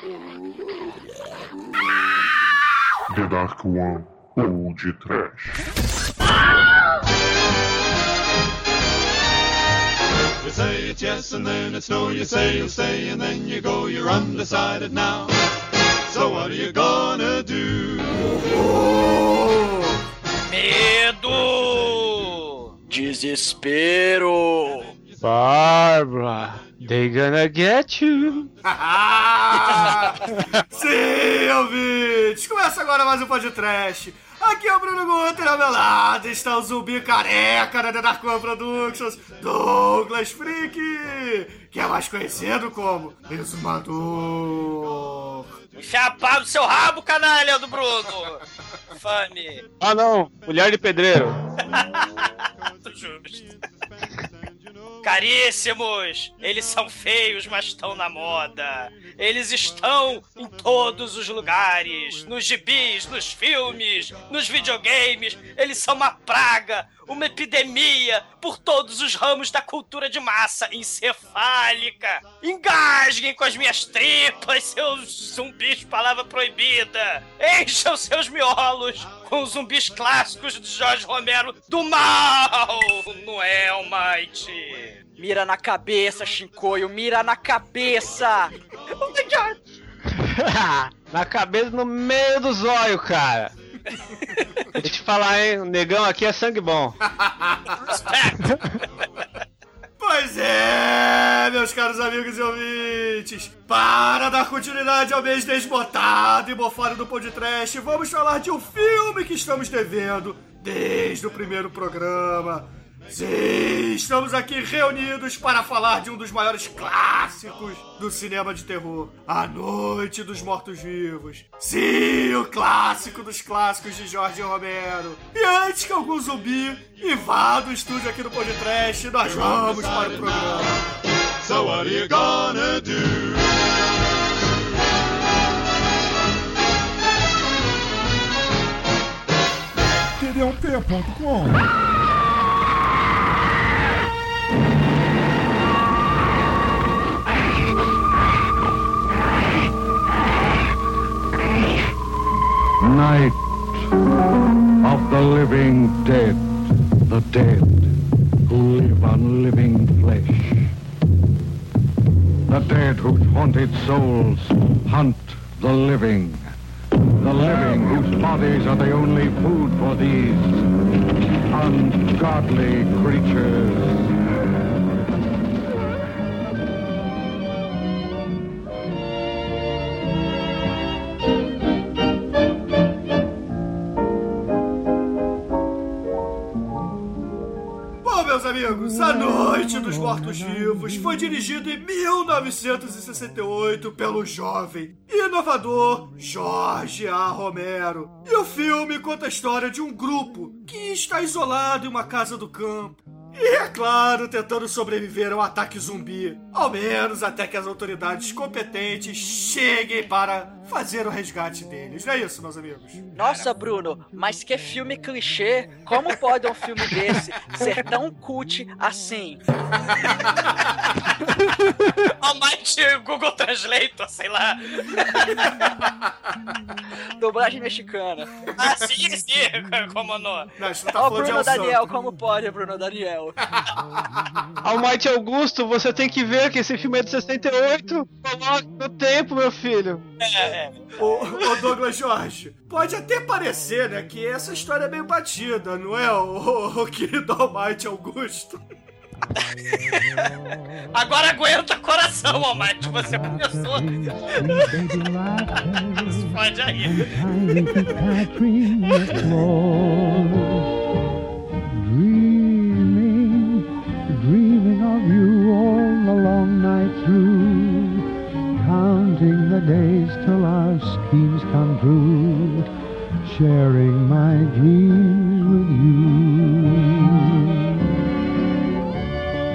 The Dark One ou de Trash. You say it's yes and then it's no. You say you'll stay and then you go. You're undecided now. So what are you gonna do? Medo! Desespero! Barbara, they gonna get you. Sim, ouvintes! Começa agora mais um podcast. Aqui é o Bruno Guter, ao meu lado está o zumbi careca da The Dark One Productions, Douglas Freak, que é mais conhecido como Exumador. No seu rabo, canalha do Bruno! Fame! Ah não, mulher de pedreiro. Muito justo. Caríssimos, eles são feios, mas estão na moda. Eles estão em todos os lugares, nos gibis, nos filmes, nos videogames. Eles são uma praga, uma epidemia por todos os ramos da cultura de massa encefálica. Engasguem com as minhas tripas, seus zumbis palavra proibida. Encham seus miolos com os zumbis clássicos de Jorge Romero do mal no Hellmite. Mira na cabeça, Shinkoio, mira na cabeça! Oh my god! Na cabeça, no meio do zóio, cara. Deixa eu te falar, hein? O negão aqui é sangue bom. Pois é, meus caros amigos e ouvintes, para dar continuidade ao mês desbotado e mofado do podcast, vamos falar de um filme que estamos devendo desde o primeiro programa. Sim, estamos aqui reunidos para falar de um dos maiores clássicos do cinema de terror, A Noite dos Mortos-Vivos. Sim, o clássico dos clássicos de Jorge Romero. E antes que algum zumbi invada o estúdio aqui no podcast, nós vamos para o programa. So what are you gonna do? td1p.com Night of the living dead, the dead who live on living flesh. The dead whose haunted souls hunt the living. The living whose bodies are the only food for these ungodly creatures. Meus amigos, A Noite dos Mortos-Vivos foi dirigido em 1968 pelo jovem e inovador Jorge A. Romero. E o filme conta a história de um grupo que está isolado em uma casa do campo. E, é claro, tentando sobreviver ao ataque zumbi. Ao menos até que as autoridades competentes cheguem para fazer o resgate deles. Não é isso, meus amigos? Nossa, Bruno, mas que filme clichê! Como pode um filme desse ser tão cult assim? Almighty Google Translator, sei lá. Dublagem mexicana. Ah, sim, sim, como não. Não, isso não tá Ó, Bruno El Daniel, como pode, Bruno Daniel? Almighty Augusto, você tem que ver que esse filme é de 68. Coloque no tempo, meu filho. É, é. Ô, ô Douglas Jorge, pode até parecer, né, que essa história é meio batida, não é, o, querido Almighty Augusto? Agora aguenta coração, Almighty, você começou. Pode aí. Days till our schemes come true, sharing my dreams with you.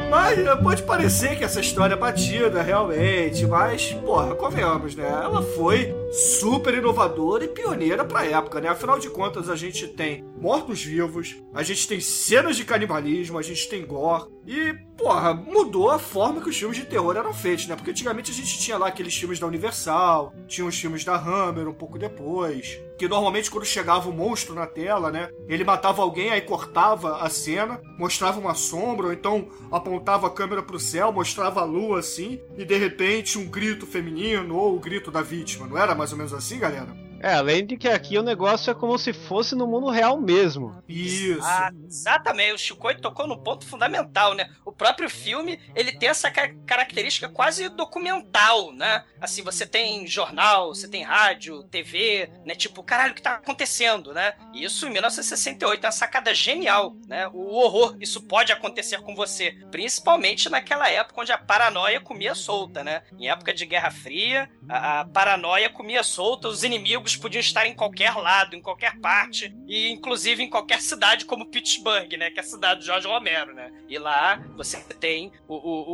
Mas pode parecer que essa história é batida, realmente, mas, porra, convenhamos, né? Ela foi super inovadora e pioneira pra época, né? Afinal de contas, a gente tem mortos-vivos, a gente tem cenas de canibalismo, a gente tem gore, e porra, mudou a forma que os filmes de terror eram feitos, né? Porque antigamente a gente tinha lá aqueles filmes da Universal, tinha os filmes da Hammer um pouco depois. Que normalmente quando chegava o monstro na tela, né? Ele matava alguém, aí cortava a cena, mostrava uma sombra, ou então apontava a câmera pro céu, mostrava a lua assim, e de repente um grito feminino ou o grito da vítima. Não era mais ou menos assim, galera? É, além de que aqui o negócio é como se fosse no mundo real mesmo. Isso. Ah, exatamente, o Chicoio tocou no ponto fundamental, né? O próprio filme, ele tem essa ca- característica quase documental, né? Assim, você tem jornal, você tem rádio, TV, né? Tipo, caralho, o que tá acontecendo, né? E Isso em 1968, é uma sacada genial, né? O horror, isso pode acontecer com você, principalmente naquela época onde a paranoia comia solta, né? Em época de Guerra Fria, a, a paranoia comia solta, os inimigos podiam estar em qualquer lado, em qualquer parte, e inclusive em qualquer cidade como Pittsburgh, né? Que é a cidade de Jorge Romero, né? E lá você tem o, o-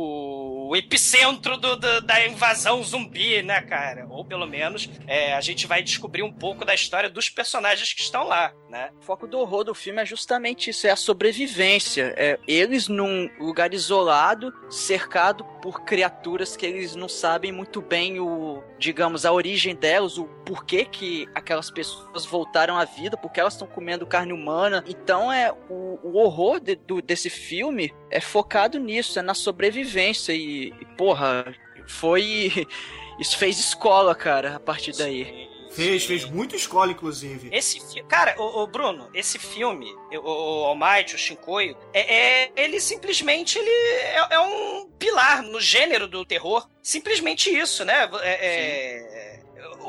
o- o epicentro do- do- da invasão zumbi, né, cara? Ou pelo menos é, a gente vai descobrir um pouco da história dos personagens que estão lá, né? O foco do horror do filme é justamente isso, é a sobrevivência. É eles num lugar isolado, cercado por criaturas que eles não sabem muito bem o, digamos, a origem delas, o porquê que aquelas pessoas voltaram à vida, porque elas estão comendo carne humana. Então é o, o horror de- do- desse filme é focado nisso, é na sobrevivência e, e, porra, foi isso fez escola, cara, a partir daí. Fez, fez muita escola, inclusive. Esse Cara, o, o Bruno, esse filme, o, o Almighty, o Shinkoio, é, é- ele simplesmente ele é, é um pilar no gênero do terror. Simplesmente isso, né? É- é-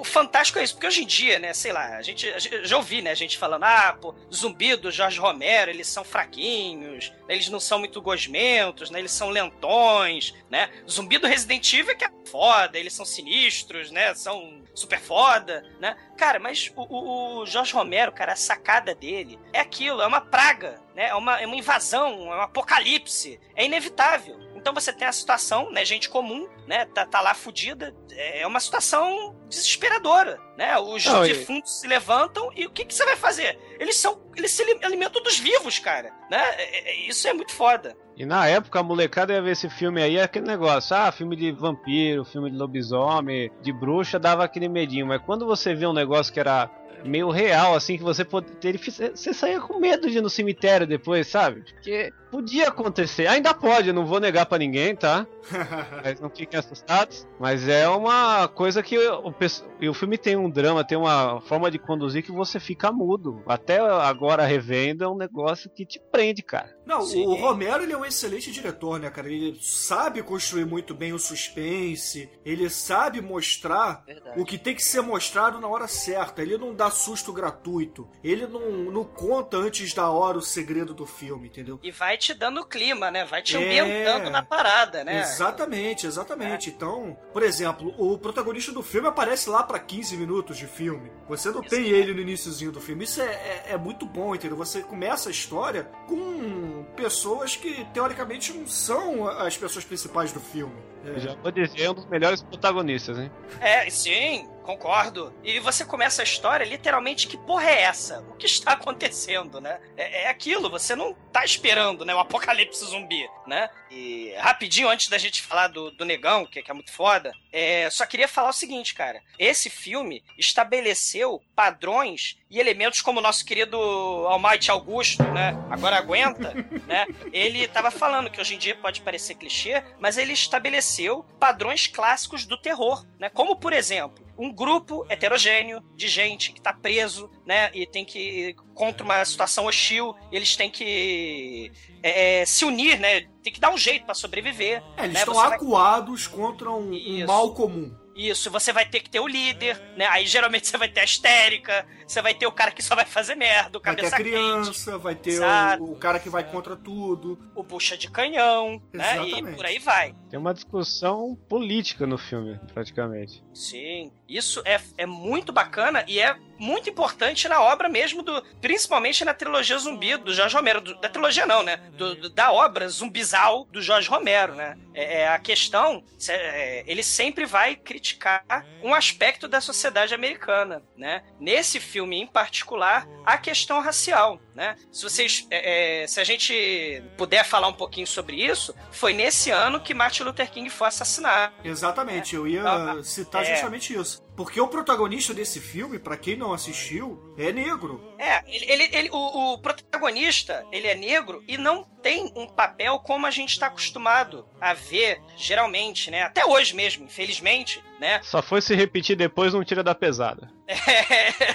o fantástico é isso, porque hoje em dia, né, sei lá, a gente, já ouvi, né, a gente falando, ah, pô, zumbi do Jorge Romero, eles são fraquinhos, né, eles não são muito gosmentos, né, eles são lentões, né, zumbi do Resident Evil é que é foda, eles são sinistros, né, são super foda, né, cara, mas o, o- o Jorge Romero, cara, a sacada dele é aquilo, é uma praga, né, é uma, é uma invasão, é um apocalipse, é inevitável. Então você tem a situação, né, gente comum, né, tá, tá lá fudida, é uma situação desesperadora, né? Os Não, e- defuntos se levantam e o que, que você vai fazer? Eles são, eles se ali- alimentam dos vivos, cara, né? É- é- isso é muito foda. E na época a molecada ia ver esse filme aí, aquele negócio, ah, filme de vampiro, filme de lobisomem, de bruxa, dava aquele medinho. Mas quando você vê um negócio que era meio real, assim, que você poderia. Você saía com medo de ir no cemitério depois, sabe? Porque podia acontecer. Ainda pode, eu não vou negar pra ninguém, tá? Mas não fiquem assustados. Mas é uma coisa que o, e o filme tem um drama, tem uma forma de conduzir que você fica mudo. Até agora revendo é um negócio que te prende, cara. Não, Sim. o Romero ele é um excelente diretor, né, cara? Ele sabe construir muito bem o suspense, ele sabe mostrar Verdade. o que tem que ser mostrado na hora certa. Ele não dá susto gratuito. Ele não, não conta antes da hora o segredo do filme, entendeu? E vai te dando clima, né? Vai te É. ambientando na parada, né? Exatamente, exatamente. Então, por exemplo, o protagonista do filme aparece lá pra 15 minutos de filme. Você não tem ele no iníciozinho do filme. Isso é, é, é muito bom, entendeu? Você começa a história com pessoas que, teoricamente, não são as pessoas principais do filme. Eu já vou dizer, é um dos melhores protagonistas, hein? É, sim, concordo. E você começa a história literalmente, que porra é essa? O que está acontecendo, né? É, é aquilo, você não tá esperando, né? O apocalipse zumbi, né? E rapidinho, antes da gente falar do, do Negão, que, que é muito foda, é, só queria falar o seguinte, cara. Esse filme estabeleceu padrões e elementos como o nosso querido Almighty Augusto, né? Agora aguenta, né? Ele tava falando que hoje em dia pode parecer clichê, mas ele estabeleceu padrões clássicos do terror, né? Como, por exemplo, um grupo heterogêneo de gente que tá preso, né? E tem que. contra uma situação hostil, eles têm que é, é, se unir, né? Tem que dar um jeito pra sobreviver. É, eles né? estão Você vai- acuados contra um, um mal comum. Isso, você vai ter que ter o líder, né? Aí geralmente você vai ter a histérica, você vai ter o cara que só vai fazer merda, o Vai ter cabeça a quente, criança, vai ter o, o cara que vai contra tudo. o bucha de canhão, né? E Exatamente. por aí vai. Tem uma discussão política no filme, praticamente. Sim, isso é, é muito bacana e é muito importante na obra mesmo do, principalmente na trilogia zumbi do Jorge Romero, do, da trilogia não, né? Do, do, da obra zumbizal do Jorge Romero, né? É, é a questão, é, ele sempre vai criticar um aspecto da sociedade americana, né? Nesse filme em particular, a questão racial, né? Se vocês, é, é, se a gente puder falar um pouquinho sobre isso, foi nesse ano que Martin Luther King foi assassinado. Exatamente, eu ia Então, citar é. justamente isso. Porque o protagonista desse filme, pra quem não assistiu, é negro. É, ele, ele, ele- o, o protagonista, ele é negro e não tem um papel como a gente está acostumado a ver, geralmente, né? Até hoje mesmo, infelizmente, né? Só foi se repetir depois, não tira da pesada.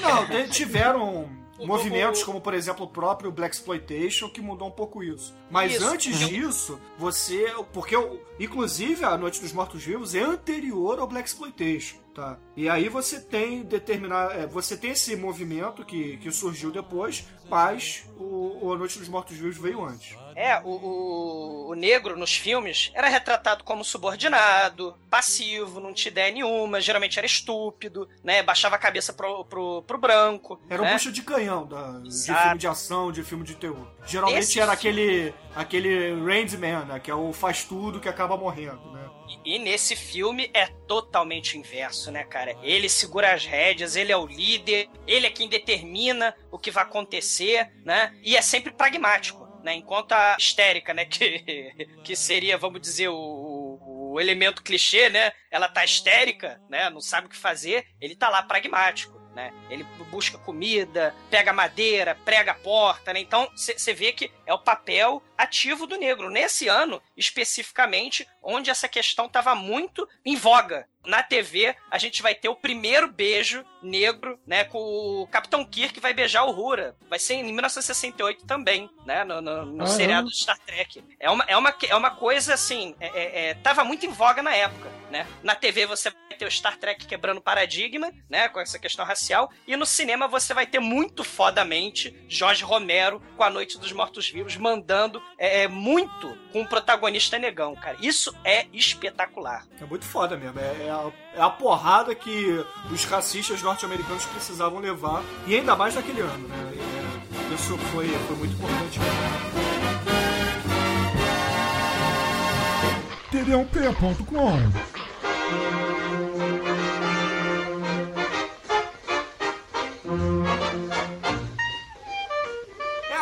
Não, te- tiveram movimentos como, por exemplo, o próprio Black Exploitation que mudou um pouco isso. Mas Isso. antes Uhum. disso, você, porque o- inclusive a Noite dos Mortos Vivos é anterior ao Black Exploitation, tá? E aí você tem determinar, é, você tem esse movimento que, que surgiu depois, mas o, o A Noite dos Mortos Vivos veio antes. É, o, o, o negro nos filmes era retratado como subordinado, passivo, não tinha ideia nenhuma, geralmente era estúpido, né? Baixava a cabeça pro, pro, pro branco. Era um né? bucha de canhão da, de filme de ação, de filme de terror. Geralmente Esse era filme- aquele aquele Randman, né, que é o faz tudo que acaba morrendo, né? E, nesse filme é totalmente inverso, né, cara? Ele segura as rédeas, ele é o líder, ele é quem determina o que vai acontecer, né? E é sempre pragmático. Né, enquanto a histérica, né, que, que seria, vamos dizer, o, o elemento clichê, né, ela tá histérica, né, não sabe o que fazer, ele tá lá pragmático, né, ele busca comida, pega madeira, prega a porta, né, então você vê que é o papel ativo do negro. Nesse ano, especificamente, onde essa questão estava muito em voga. Na TV, a gente vai ter o primeiro beijo negro, né? Com o Capitão Kirk vai beijar o Hura. Vai ser em 1968 também, né? No, no, no seriado de Star Trek. É uma, é uma, é uma coisa assim. É, é- é- tava muito em voga na época, né? Na TV você vai ter o Star Trek quebrando paradigma, né? Com essa questão racial. E no cinema você vai ter muito fodamente Jorge Romero com A Noite dos Mortos-Vivos mandando é, é, muito com o protagonista negão, cara. Isso é espetacular. É muito foda mesmo. É, é a, é a porrada que os racistas norte-americanos precisavam levar. E ainda mais naquele ano, né? Isso foi, foi muito importante mesmo.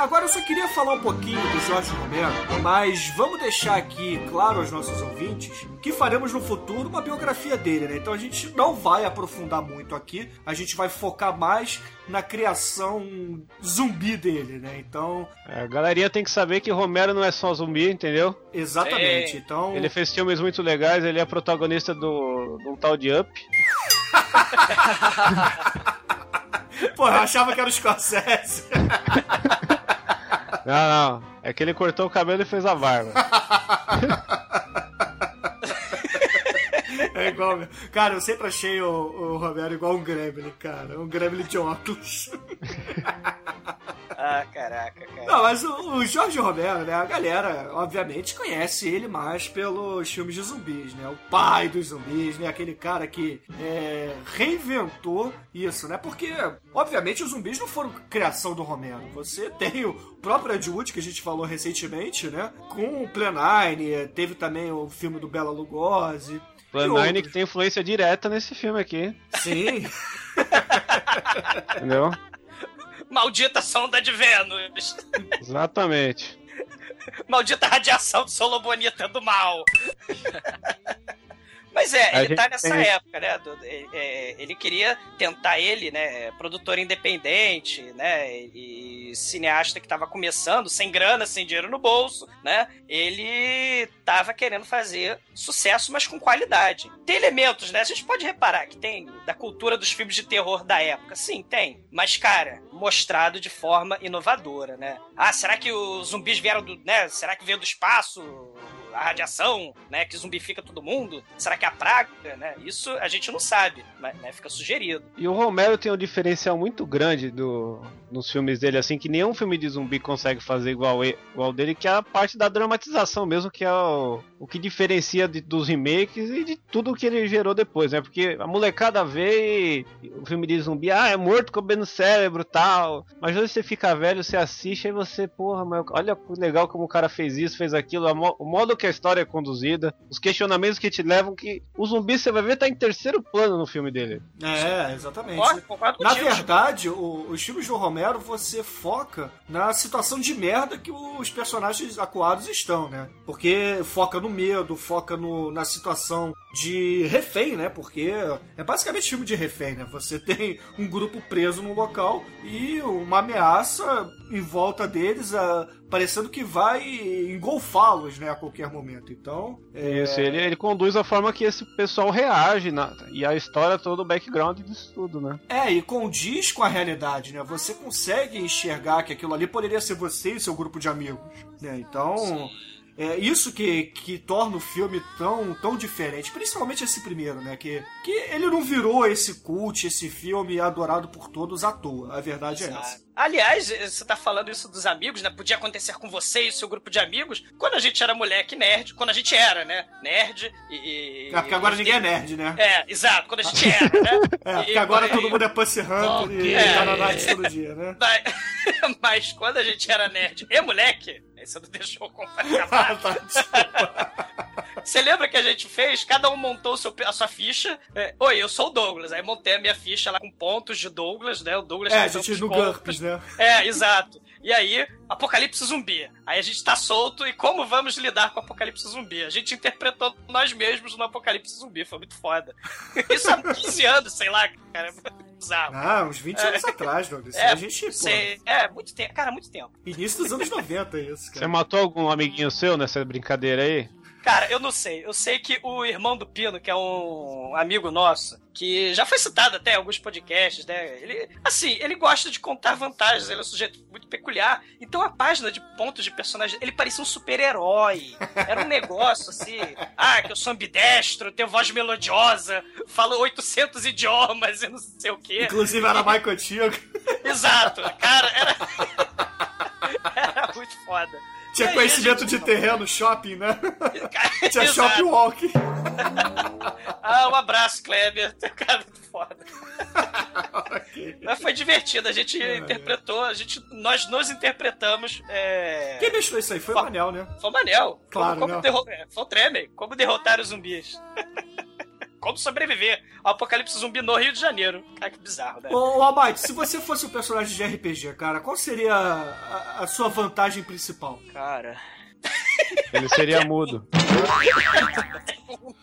Agora eu só queria falar um pouquinho do Jorge Romero, mas vamos deixar aqui claro aos nossos ouvintes que faremos no futuro uma biografia dele, né? Então a gente não vai aprofundar muito aqui, a gente vai focar mais na criação zumbi dele, né? Então, É, A galerinha tem que saber que Romero não é só zumbi, entendeu? exatamente. Sim. Então, Ele fez filmes muito legais, ele é protagonista do, de um tal de Up. pô, eu achava que era o Scorsese. Não, não. É que ele cortou o cabelo e fez a barba. É igual, cara, eu sempre achei o, o Romero igual um Gremlin, cara, um Gremlin de óculos. Ah, caraca, cara. Não, mas o, o Jorge Romero, né? A galera, obviamente, conhece ele mais pelos filmes de zumbis, né? O pai dos zumbis, né? Aquele cara que é, reinventou isso, né? Porque, obviamente, os zumbis não foram criação do Romero. Você tem o próprio Ed Wood, que a gente falou recentemente, né? Com o Plenine, teve também o filme do Bela Lugosi. Plan e 9 outros. que tem influência direta nesse filme aqui, Sim. entendeu? Maldita sonda de Vênus. Exatamente. Maldita radiação de Solo Bonita do mal. Mas é, A ele tá nessa tem- época, né? do- é, é, ele queria tentar ele, né? Produtor independente, né? E cineasta que tava começando, sem grana, sem dinheiro no bolso, né? Ele tava querendo fazer sucesso, mas com qualidade. Tem elementos, né? A gente pode reparar que tem da cultura dos filmes de terror da época. Sim, tem. Mas, cara, mostrado de forma inovadora, né? Ah, será que os zumbis vieram do. né? Será que veio do espaço? A radiação, né, que zumbifica todo mundo? Será que é a praga, né? Isso a gente não sabe, mas né, fica sugerido. E o Romero tem um diferencial muito grande do, nos filmes dele, assim, que nenhum filme de zumbi consegue fazer igual, igual dele, que é a parte da dramatização mesmo, que é o, o que diferencia de- dos remakes e de tudo que ele gerou depois, né? Porque a molecada vê e o filme de zumbi, ah, é morto comendo cérebro tal. Mas hoje você fica velho, você assiste e você, porra, mas olha que legal como o cara fez isso, fez aquilo, mo- o modo que a história é conduzida, os questionamentos que te levam, que o zumbi você vai ver tá em terceiro plano no filme dele. É, exatamente. Concordo, concordo Na verdade, o- os filmes do Romero, você foca na situação de merda que os personagens acuados estão, né? Porque foca no medo, foca no- na situação de refém, né? Porque é basicamente filme de refém, né? Você tem um grupo preso num local e uma ameaça em volta deles, ah, parecendo que vai engolfá-los, né? A qualquer momento. Então, é, Isso, ele, ele conduz a forma que esse pessoal reage na, e a história todo o background disso tudo, né? É, e condiz com a realidade, né? Você consegue enxergar que aquilo ali poderia ser você e seu grupo de amigos, né? Então, é isso que, que torna o filme tão, tão diferente, principalmente esse primeiro, né? Que, que ele não virou esse cult, esse filme adorado por todos à toa. A verdade é essa. Aliás, você tá falando isso dos amigos, né? Podia acontecer com você e seu grupo de amigos quando a gente era moleque nerd, quando a gente era, né? Nerd e. É, porque agora ninguém é nerd, né? É, exato, quando a gente era, né? É, porque E- agora e- todo mundo é Pussy Hunter e É. night todo dia, né? Mas, quando a gente era nerd e moleque, você não deixou eu acabar. Tá, desculpa. Você lembra que a gente fez? Cada um montou seu- a sua ficha. É, Oi, eu sou o Douglas. Aí montei a minha ficha lá com pontos de Douglas, né? O Douglas É, a gente no. GURPS, né? É, exato. E aí, apocalipse zumbi. Aí a gente tá solto e como vamos lidar com o apocalipse zumbi? A gente interpretou nós mesmos no apocalipse zumbi. Foi muito foda. Isso há 15 anos, sei lá, cara. Bizarro. Ah, uns 20 anos atrás, Douglas. Isso É, a gente, pô, sei- é, muito tempo. Cara, muito tempo. início dos anos 90 isso, Você cara. matou algum amiguinho seu nessa brincadeira aí? Cara, eu não sei. Eu sei que o irmão do Pino, que é um amigo nosso, que já foi citado até em alguns podcasts, né? Ele, assim, ele gosta de contar vantagens, ele é um sujeito muito peculiar. Então a página de pontos de personagem, ele parecia um super-herói. Era um negócio assim, ah, que eu sou ambidestro, tenho voz melodiosa, falo 800 idiomas e não sei o quê. Inclusive era mais contigo. Exato, cara, era. era muito foda. Tinha aí, conhecimento de terreno, shopping, né? Tinha shopping walk. Ah, um abraço, Kleber. Teu cara é muito foda. Ok. Mas foi divertido, a gente É, interpretou, a gente, nós nos interpretamos. É... Quem mestrou isso aí? Foi o Manel, né? Foi o Manel. Claro, como, como né? derro- é, Foi o Tremer. Como derrotar os zumbis. Como sobreviver ao apocalipse zumbi no Rio de Janeiro. Cara, que bizarro, né? Ô, ô Almighty, se você fosse um personagem de RPG, cara, qual seria a, a sua vantagem principal? Cara. Ele seria mudo.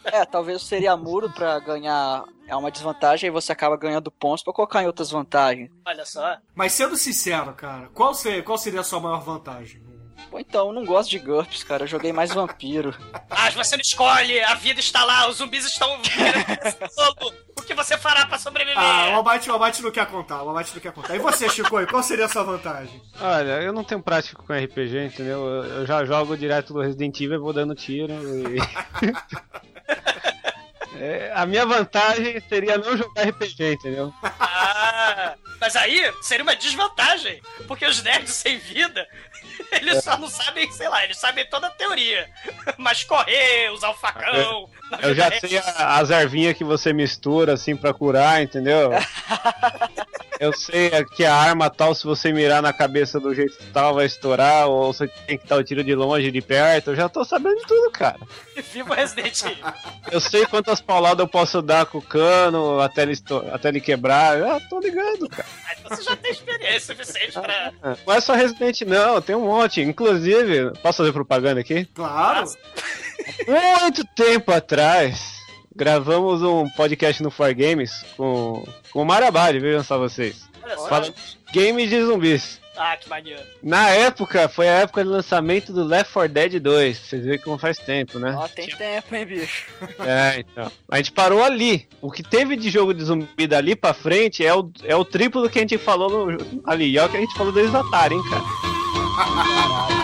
É, talvez seria muro pra ganhar. É uma desvantagem e você acaba ganhando pontos pra colocar em outras vantagens. Olha só. Mas sendo sincero, cara, qual seria, qual seria a sua maior vantagem? Ou então, eu não gosto de GURPS, cara. Eu joguei mais vampiro. Ah, você não escolhe, a vida está lá, os zumbis estão. O que você fará pra sobreviver? Ah, o Almighty, o Almighty não quer contar, o Almighty não quer contar. E você, Chico, qual seria a sua vantagem? Olha, eu não tenho prática com RPG, entendeu? Eu eu já jogo direto do Resident Evil e vou dando tiro. E... É, a minha vantagem seria não jogar RPG, entendeu? Ah, mas aí seria uma desvantagem, porque os nerds sem vida, eles só não sabem, sei lá, eles sabem toda a teoria. Mas correr, usar o facão. Eu vida já real. sei a- as ervinhas que você mistura assim pra curar, entendeu? Eu sei que a arma tal, se você mirar na cabeça do jeito tal, vai estourar, ou você tem que dar o tiro de longe, de perto. Eu já tô sabendo de tudo, cara. Viva o Resident Evil. Eu sei quantas pauladas eu posso dar com o cano até ele, até ele quebrar. Eu já tô ligando, cara. Então você já tem experiência suficiente pra. Não é só Resident, não, tem um monte. Inclusive, posso fazer propaganda aqui? Claro. Muito tempo atrás, gravamos um podcast no For Games com, com o Marabade, vejam só vocês. Olha só. Falando de games de zumbis. Ah, que maneiro. Na época, foi a época de lançamento do Left 4 Dead 2. Vocês veem como faz tempo, né? Ó, tem tempo, hein, bicho. É, então. A gente parou ali. O que teve de jogo de zumbi dali pra frente é o, é o triplo do que a gente falou no, ali. E é o que a gente falou desde o Atari, hein, cara. Okay,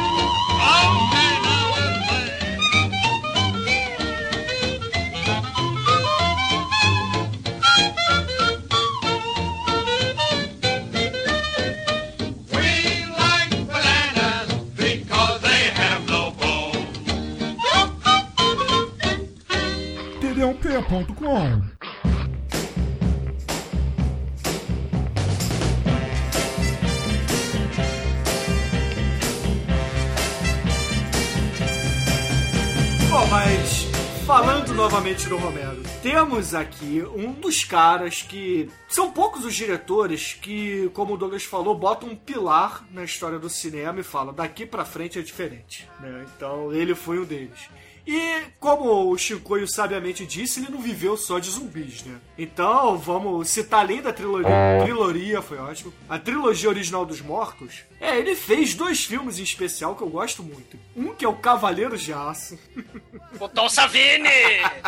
gmail.com. Bom, mas falando novamente do Romero, temos aqui um dos caras que são poucos os diretores que, como o Douglas falou, botam um pilar na história do cinema e falam daqui pra frente é diferente. né? Então ele foi um deles. E como o Chicoio sabiamente disse, ele não viveu só de zumbis, né? Então vamos citar além da trilogia, trilogia foi ótimo, a trilogia original dos Mortos. É, ele fez dois filmes em especial que eu gosto muito. Um que é o Cavaleiros de Aço, O Tom Savini!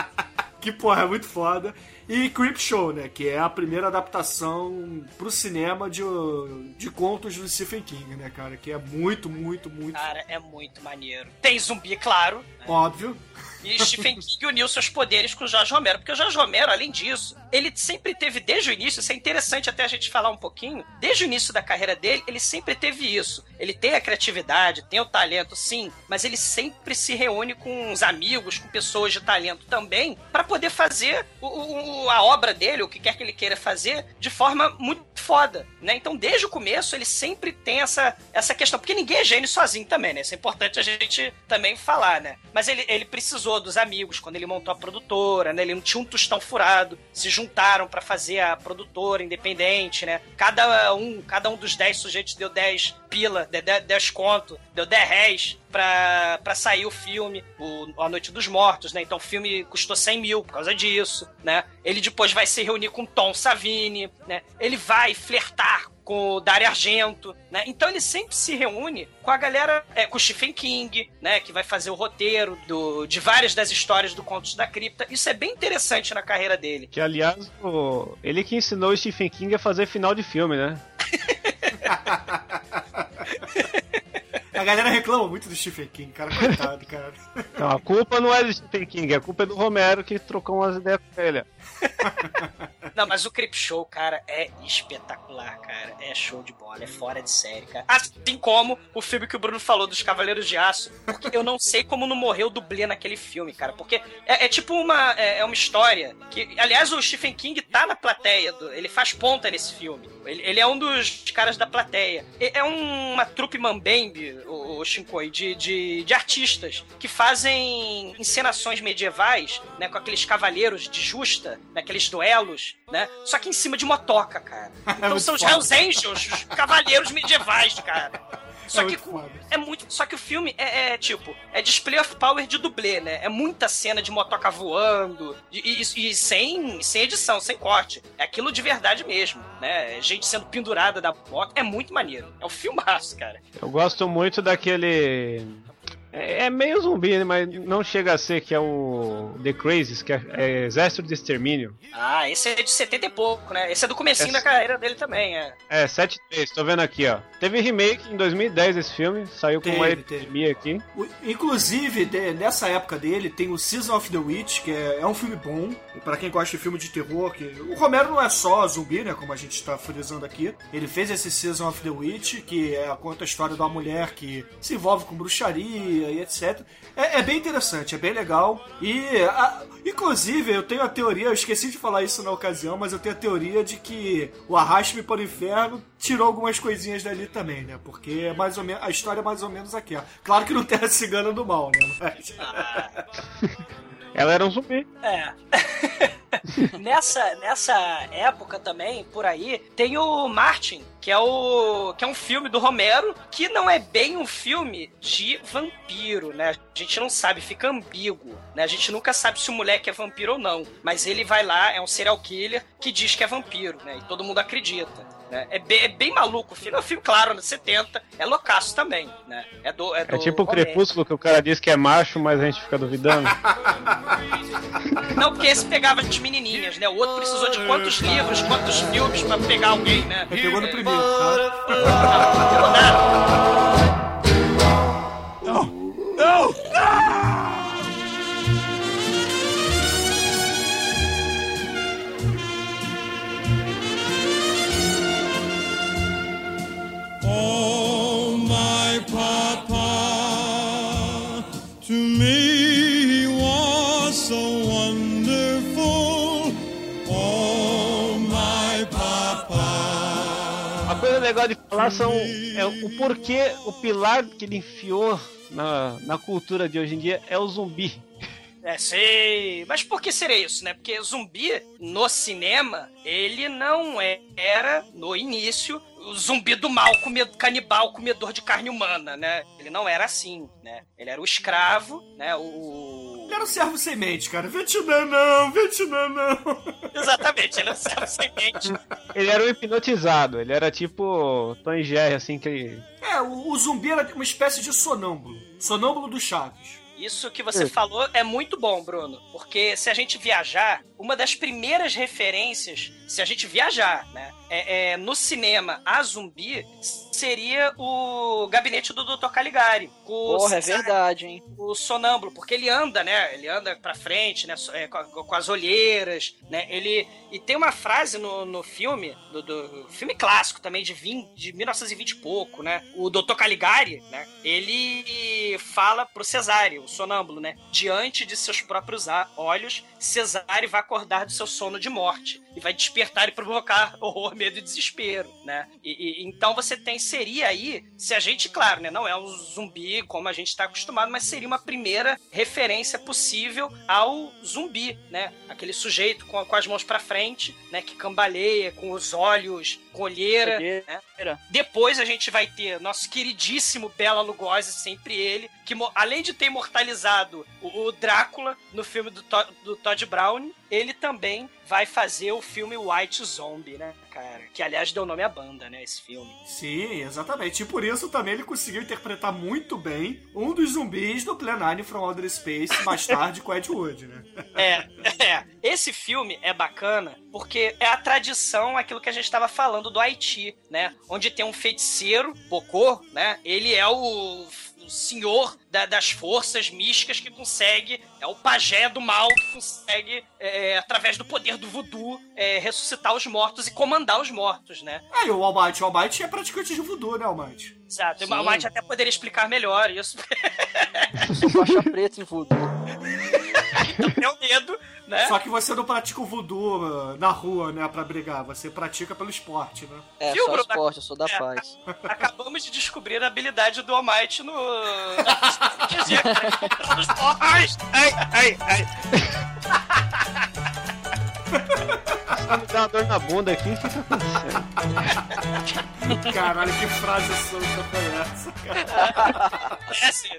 que porra é muito foda. E Creep Show, né? Que é a primeira adaptação pro cinema de, de contos do Stephen King, né, cara? Que é muito, muito, muito Cara, é muito maneiro. Tem zumbi, claro. óbvio. E Stephen King uniu seus poderes com o Jorge Romero. Porque o Jorge Romero, além disso, ele sempre teve, desde o início, isso é interessante até a gente falar um pouquinho, desde o início da carreira dele, ele sempre teve isso. Ele tem a criatividade, tem o talento, sim, mas ele sempre se reúne com os amigos, com pessoas de talento também, para poder fazer o- o- a obra dele, o que quer que ele queira fazer, de forma muito foda, né? Então, desde o começo, ele sempre tem essa, essa questão, porque ninguém é gênio sozinho também, né? Isso é importante a gente também falar, né? Mas ele, ele precisou dos amigos quando ele montou a produtora, né? Ele não tinha um tostão furado, se juntaram pra fazer a produtora independente, né? Cada um, cada um dos 10 sujeitos deu 10 pila, deu 10, 10 conto, deu 10 réis pra, pra sair o filme, o A Noite dos Mortos, né? Então o filme custou 100 mil por causa disso, né? Ele depois vai se reunir com Tom Savini, né? Ele vai flertar com o Dario Argento, né? Então ele sempre se reúne com a galera, é, com o Stephen King, né? Que vai fazer o roteiro do, de várias das histórias do Contos da Cripta. Isso é bem interessante na carreira dele. Que aliás, o- ele que ensinou o Stephen King a fazer final de filme, né? A galera reclama muito do Stephen King, cara, coitado, cara. Então a culpa não é do Stephen King, a culpa é do Romero que trocou umas ideias com ele. Não, mas o Creep Show, cara, é espetacular, cara. É show de bola, é fora de série, cara. Assim como o filme que o Bruno falou dos Cavaleiros de Aço. Porque eu não sei como não morreu o dublê naquele filme, cara. Porque é, é tipo uma, é, é uma história que, aliás, o Stephen King tá na plateia, do- ele faz ponta nesse filme. Ele, ele é um dos caras da plateia. É, é uma trupe mambembe, o, Shinkoi, de, de, de artistas que fazem encenações medievais, né, com aqueles cavaleiros de justa, naqueles duelos, né? Só que em cima de motoca, cara. Então muito são os. Hells Angels, os cavaleiros medievais, cara. Só É que muito é muito. Só que o filme é, é, tipo, é display of power de dublê, né? É muita cena de motoca voando. E, e- e sem, sem edição, sem corte. É aquilo de verdade mesmo, né? É Gente sendo pendurada da moto. É muito maneiro. É um filmaço, cara. Eu gosto muito daquele. É é meio zumbi, né, mas não chega a ser, que é o The Crazies, que é, é Exército de Extermínio. Ah, esse é de 70 e pouco, né? Esse é do comecinho Esse- da carreira dele também, é. É, 7.3, tô vendo aqui, ó. Teve remake em 2010 esse filme, saiu com uma Teve, epidemia aqui. O- Inclusive, de- nessa época dele, tem o Season of the Witch, que é, é um filme bom. Pra quem gosta de filme de terror, que o Romero não é só zumbi, né? Como a gente tá frisando aqui. Ele fez esse Season of the Witch, que é, conta a história de uma mulher que se envolve com bruxaria e etc. É, é bem interessante, é bem legal. E, a- inclusive, eu tenho a teoria, eu esqueci de falar isso na ocasião, mas eu tenho a teoria de que o Arraste-me para o Inferno tirou algumas coisinhas dali também, né? Porque é mais ou menos, a história é mais ou menos aquela. Claro que não tem a cigana do mal, né? Mas... Ela era um zumbi. É. nessa, nessa época também, por aí, tem o Martin, que é o que é um filme do Romero, que não é bem um filme de vampiro, né? A gente não sabe, fica ambíguo, né? A gente nunca sabe se o moleque é vampiro ou não, mas ele vai lá, é um serial killer que diz que é vampiro, né? E todo mundo acredita. Né? É, bem, é bem maluco o filme. É um filme, claro, anos 70. É loucaço também, né? É, do, é, do É tipo o. Crepúsculo, que o cara diz que é macho, mas a gente fica duvidando. Não, porque esse pegava de menininhas, né? O outro precisou de quantos livros, quantos filmes pra pegar alguém, né? Ele pegou no primeiro, tá? Não, não pegou nada. Legal de falar são é, o porquê, o pilar que ele enfiou na, na cultura de hoje em dia é o zumbi. É, sei. Mas por que seria isso, né? Porque zumbi, no cinema, ele não é- era, no início, o zumbi do mal, comed- canibal, comedor de carne humana, né? Ele não era assim, né? Ele era o escravo, né? O... Ele era um servo sem mente, cara. Vietnã não, Vietnã não. Exatamente, ele era o servo sem mente. Ele era um hipnotizado, ele era tipo Tom Jerry, assim, que. É, o, o zumbi era uma espécie de sonâmbulo. Sonâmbulo do Chaves. Isso que você falou é muito bom, Bruno. Porque se a gente viajar, uma das primeiras referências, se a gente viajar, né? É, é, no cinema a zumbi seria o gabinete do Dr. Caligari. O Porra, é Cesare, verdade, hein? O sonâmbulo, porque ele anda, né? Ele anda pra frente, né? é, com, com as olheiras, né? Ele. E tem uma frase no, no filme, do, do- filme clássico também, de, 20, de 1920 e pouco, né? O Dr. Caligari, né? Ele fala pro Cesário, o sonâmbulo, né? Diante de seus próprios olhos, Cesário vai acordar do seu sono de morte e vai despertar e provocar horror, medo e desespero, né? E, e- então você tem seria aí, se a gente, claro, né, não é um zumbi como a gente está acostumado, mas seria uma primeira referência possível ao zumbi, né? Aquele sujeito com, com as mãos para frente, né, que cambaleia com os olhos, com olheira, né? Depois a gente vai ter nosso queridíssimo Bela Lugosi, sempre ele, que além de ter imortalizado o, o Drácula no filme do, To- do Todd Brown, ele também vai fazer o filme White Zombie, né, cara? Que aliás deu nome à banda, né, esse filme. Sim, exatamente. E por isso também ele conseguiu interpretar muito bem um dos zumbis do Plan 9 from Outer Space, mais tarde com Ed Wood, né? É, é. Esse filme é bacana porque é a tradição, aquilo que a gente estava falando do Haiti, né? Onde tem um feiticeiro, Bocô, né? Ele é o, senhor da- das forças místicas que consegue, é o pajé do mal que consegue, é, através do poder do voodoo, é, ressuscitar os mortos e comandar os mortos, né? Aí o Almighty, o Almighty é praticante de voodoo, né, Almighty? Exato. Sim. O Might até poderia explicar melhor isso. Eu sou faixa preta em voodoo. Tenho medo, né? Só que você não pratica o voodoo uh, na rua, né, pra brigar. Você pratica pelo esporte, né? É, Viu, só Bruno? esporte, eu sou da É. paz. Acabamos de descobrir a habilidade do Almighty no. ai, ai, ai, ai. Me dá uma dor na bunda aqui, o tá? Caralho, que frase santa foi essa, cara? É assim.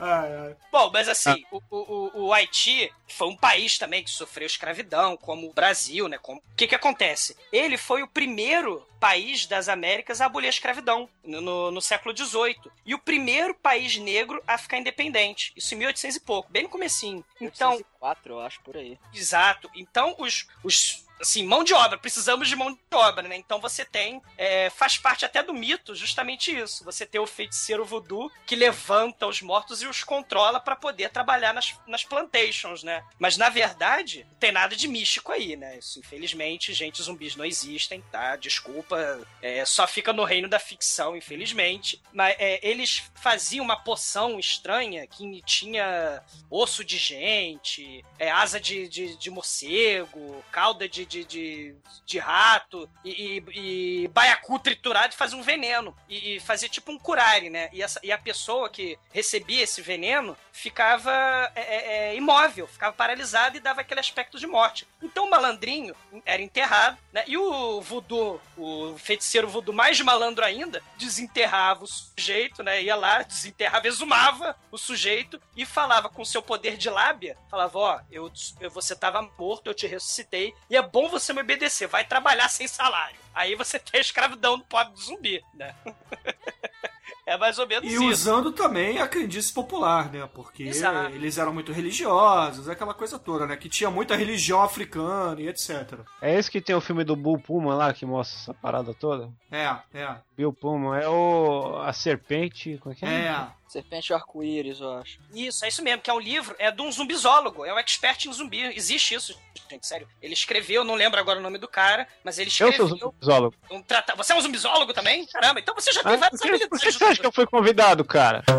Ai, ai. Bom, mas assim, o, o, o- o Haiti foi um país também que sofreu escravidão, como o Brasil, né? Como... O que que acontece? Ele foi o primeiro país das Américas a abolir a escravidão no, no- no século XVIII. E o primeiro país negro a ficar independente. Isso em 1800 e pouco, bem no comecinho. Então, 804, eu acho, por aí. Exato. Então, os, os. Assim, mão de obra, precisamos de mão de obra, né? Então você tem. é, faz parte até do mito justamente isso. Você tem o feiticeiro voodoo que levanta os mortos e os controla para poder trabalhar nas, nas plantations, né? Mas na verdade, não tem nada de místico aí, né? Isso, infelizmente, gente, zumbis não existem, tá? Desculpa. é, só fica no reino da ficção, infelizmente. Mas é, eles faziam uma poção estranha que tinha osso de gente, é, asa de, de, de morcego, cauda de, de, de, de rato e, e, e baiacu triturado e fazia um veneno. E, e fazia tipo um curare, né? E, essa, e a pessoa que recebia esse veneno ficava é, é, é, imóvel, ficava paralisada e dava aquele aspecto de morte. Então o malandrinho era enterrado, né? E o voodoo, o feiticeiro voodoo mais malandro ainda, desenterrava o sujeito, né? Ia lá, desenterrava, exumava o sujeito e falava com seu poder de lábia, falava, ó, eu, eu- você tava morto, eu te ressuscitei, e é bom você me obedecer, vai trabalhar sem salário. Aí você tem a escravidão do pobre do zumbi, né? é mais ou menos E isso. usando também a crendice popular, né? Porque Exato. eles eram muito religiosos, aquela coisa toda, né? Que tinha muita religião africana e etc. É esse que tem o filme do Bull Puma lá, que mostra essa parada toda? É, é. Bill Puma, é o... a serpente, como é que é? É. Serpente arco-íris, eu acho. Isso, é isso mesmo, que é um livro, é de um zumbizólogo, é um expert em zumbi. Existe isso, gente, sério. Ele escreveu, não lembro agora o nome do cara, mas ele Eu escreveu. sou zoólogo. um trata... Você é um zumbizólogo também? Caramba, então você já tem Ah, várias por, que, por habilidades. que você acha que eu fui convidado, cara?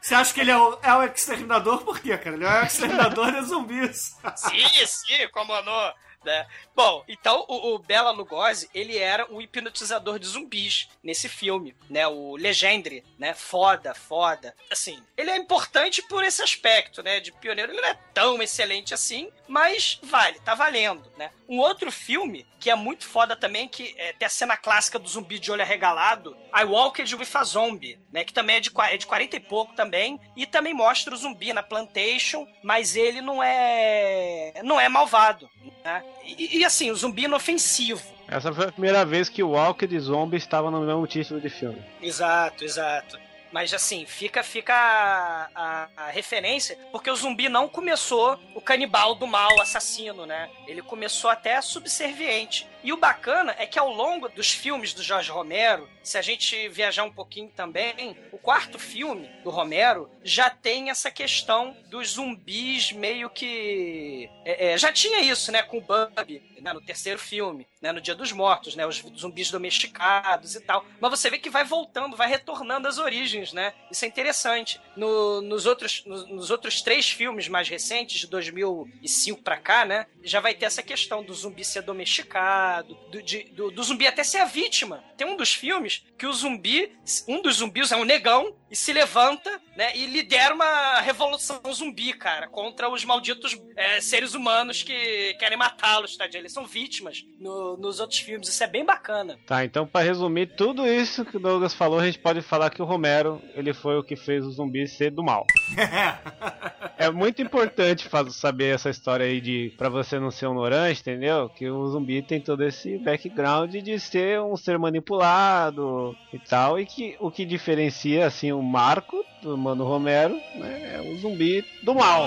Você acha que ele é o, é o exterminador? Por quê, cara? Ele é o exterminador de zumbis. Sim, sim, como não. Né? Bom, então o, o Bela Lugosi, ele era um hipnotizador de zumbis nesse filme, né? O Legendre, né? Foda, foda. Assim, ele é importante por esse aspecto, né? De pioneiro, ele não é tão excelente assim, mas vale, tá valendo, né? Um outro filme que é muito foda também, que é, tem a cena clássica do zumbi de olho arregalado, I Walked with a Zombie, né? Que também é de, é de 40 e pouco também, e também mostra o zumbi na plantation, mas ele não é não é malvado, né? E, e assim, o zumbi inofensivo. Essa foi a primeira vez que o Walker Zombie estava no mesmo título de filme. Exato, exato. Mas assim, fica, fica a, a, a, referência, porque o zumbi não começou o canibal do mal, assassino, né? Ele começou até subserviente. E o bacana é que ao longo dos filmes do Jorge Romero, se a gente viajar um pouquinho também, o quarto filme do Romero já tem essa questão dos zumbis meio que. É, é, já tinha isso, né, com o Bub, né, no terceiro filme, né, no Dia dos Mortos, né, os zumbis domesticados e tal. Mas você vê que vai voltando, vai retornando às origens, né? Isso é interessante. No, nos, outros, no, nos outros três filmes mais recentes, de 2005 pra cá, né, já vai ter essa questão do zumbi ser domesticado do, de, do, do, zumbi até ser a vítima. Tem um dos filmes que o zumbi, um dos zumbis é um negão e se levanta, né, e lidera uma revolução zumbi, cara, contra os malditos é, seres humanos que querem matá-los, tá? Eles são vítimas no, nos outros filmes. Isso é bem bacana. Tá, então para resumir tudo isso que o Douglas falou, a gente pode falar que o Romero, ele foi o que fez o zumbi ser do mal. é muito importante saber essa história aí de para você não ser ignorante, entendeu? Que o zumbi tem todo esse background de ser um ser manipulado e tal, e que o que diferencia assim o Marco do Mano Romero né, é o zumbi do mal.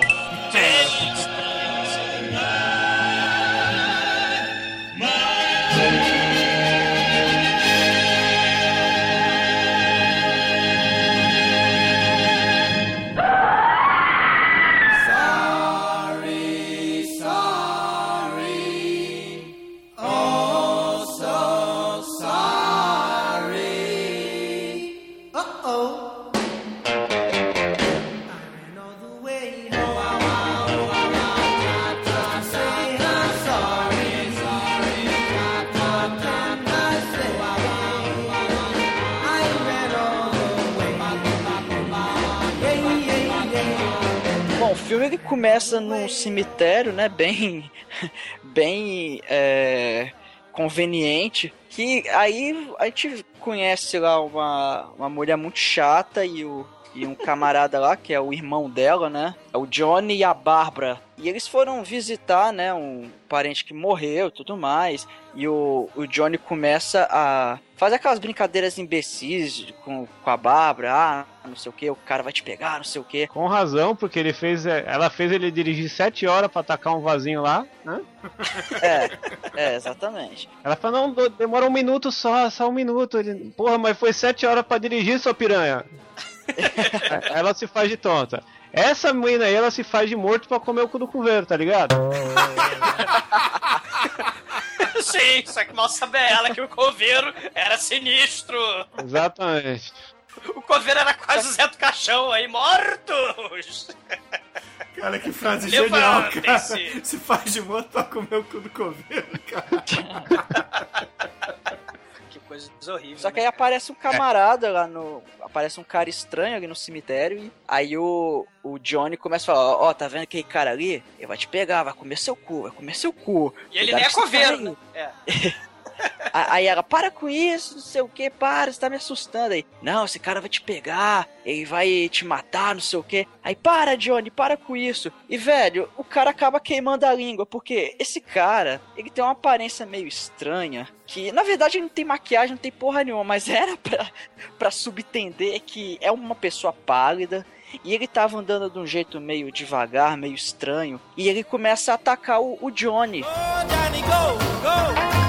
Começa num cemitério, né? Bem, bem é, conveniente. Que aí a gente conhece lá uma, uma mulher muito chata e o e um camarada lá, que é o irmão dela, né? É o Johnny e a Bárbara. E eles foram visitar, né, um parente que morreu e tudo mais. E o, o Johnny começa a fazer aquelas brincadeiras imbecis com, com a Bárbara. Ah, não sei o que, o cara vai te pegar, não sei o que. Com razão, porque ele fez. É, ela fez ele dirigir sete horas para atacar um vasinho lá, né? É, é, exatamente. Ela falou, não, demora um minuto só, só um minuto. Ele, Porra, mas foi sete horas para dirigir, sua piranha. ela se faz de tonta. Essa menina aí, ela se faz de morto pra comer o cu do coveiro, tá ligado? Sim, só que mal sabe ela que o coveiro era sinistro. Exatamente. O coveiro era quase o Zé do Caixão aí, mortos! Cara, que frase genial, cara. Se faz de morto pra comer o cu do coveiro, cara coisas horríveis. Só que aí aparece um camarada lá no. Aparece um cara estranho ali no cemitério e aí o, o Johnny começa a falar: Ó, oh, tá vendo aquele cara ali? Ele vai te pegar, vai comer seu cu, vai comer seu cu. E ele nem é coveiro, né? É. Aí ela, para com isso, não sei o que, para, você tá me assustando aí. Não, esse cara vai te pegar, ele vai te matar, não sei o que. Aí, para, Johnny, para com isso. E, velho, o cara acaba queimando a língua, porque esse cara, ele tem uma aparência meio estranha, que, na verdade, não tem maquiagem, não tem porra nenhuma, mas era pra, pra subtender que é uma pessoa pálida, e ele tava andando de um jeito meio devagar, meio estranho. E ele começa a atacar o, o Johnny. Oh, Johnny, go, go.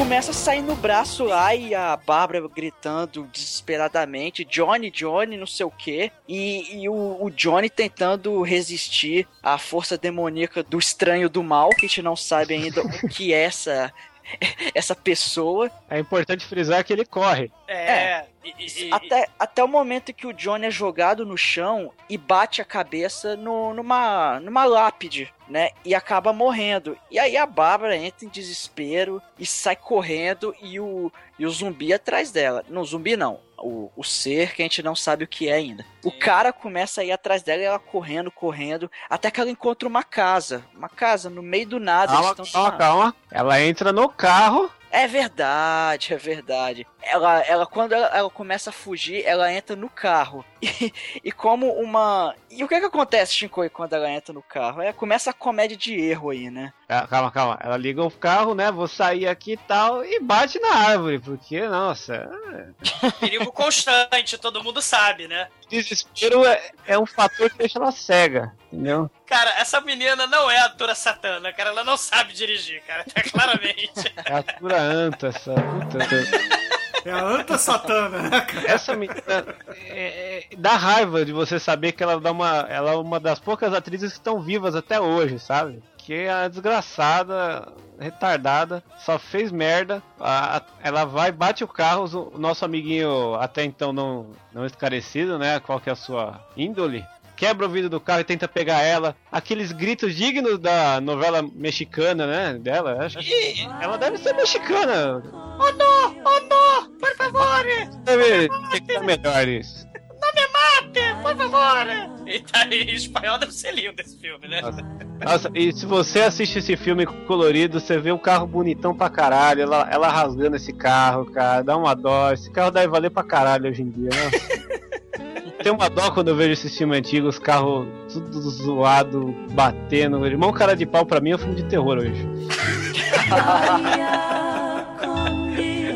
Começa a sair no braço lá e a Bárbara gritando desesperadamente: Johnny, Johnny, não sei o que. E, e o, o, Johnny tentando resistir à força demoníaca do estranho do mal, que a gente não sabe ainda o que é essa, essa pessoa. É importante frisar que ele corre. É. é. E- e- Até, até o momento que o Johnny é jogado no chão e bate a cabeça no- numa, numa lápide, né? E acaba morrendo. E aí a Bárbara entra em desespero e sai correndo e o, e o zumbi atrás dela. Não, zumbi não. O, o ser que a gente não sabe o que é ainda. O cara começa a ir atrás dela e ela correndo, correndo, até que ela encontra uma casa. Uma casa no meio do nada. Calma, calma, calma. Ela entra no carro. É verdade, é verdade. Ela, ela quando ela, ela começa a fugir, ela entra no carro. E, e como uma. E o que que acontece, Shinkoi, quando ela entra no carro? É, começa a comédia de erro aí, né? Ah, Calma, calma. Ela liga o carro, né? Vou sair aqui e tal. E bate na árvore. Porque, nossa. Perigo constante, todo mundo sabe, né? Desespero é, é um fator que deixa ela cega. Entendeu? Cara, essa menina não é a Tura Satana, cara. Ela não sabe dirigir, cara. Tá claramente. É a pura anta, essa puta. É a anta satana, né, cara? Essa menina é, é- dá raiva de você saber que ela dá uma, ela é uma das poucas atrizes que estão vivas até hoje, sabe? Que a desgraçada, retardada, só fez merda. A- a- ela vai, bate o carro, o nosso amiguinho até então não, não esclarecido, né? Qual que é a sua índole? Quebra o vidro do carro e tenta pegar ela. Aqueles gritos dignos da novela mexicana, né? Dela. Acho que ela deve ser mexicana. Oh não! Oh não! Por favor! Deve ter que ser melhor isso. Não me mate! Por favor! E tá em espanhol deve ser lindo esse filme, né? Nossa, e se você assiste esse filme colorido, você vê um carro bonitão pra caralho, ela, ela rasgando esse carro, cara, dá uma dó. Esse carro deve valer pra caralho hoje em dia, né? Tem uma dó quando eu vejo esses filmes antigos, os carros tudo zoado, batendo. Irmão Cara de Pau pra mim é um filme de terror hoje.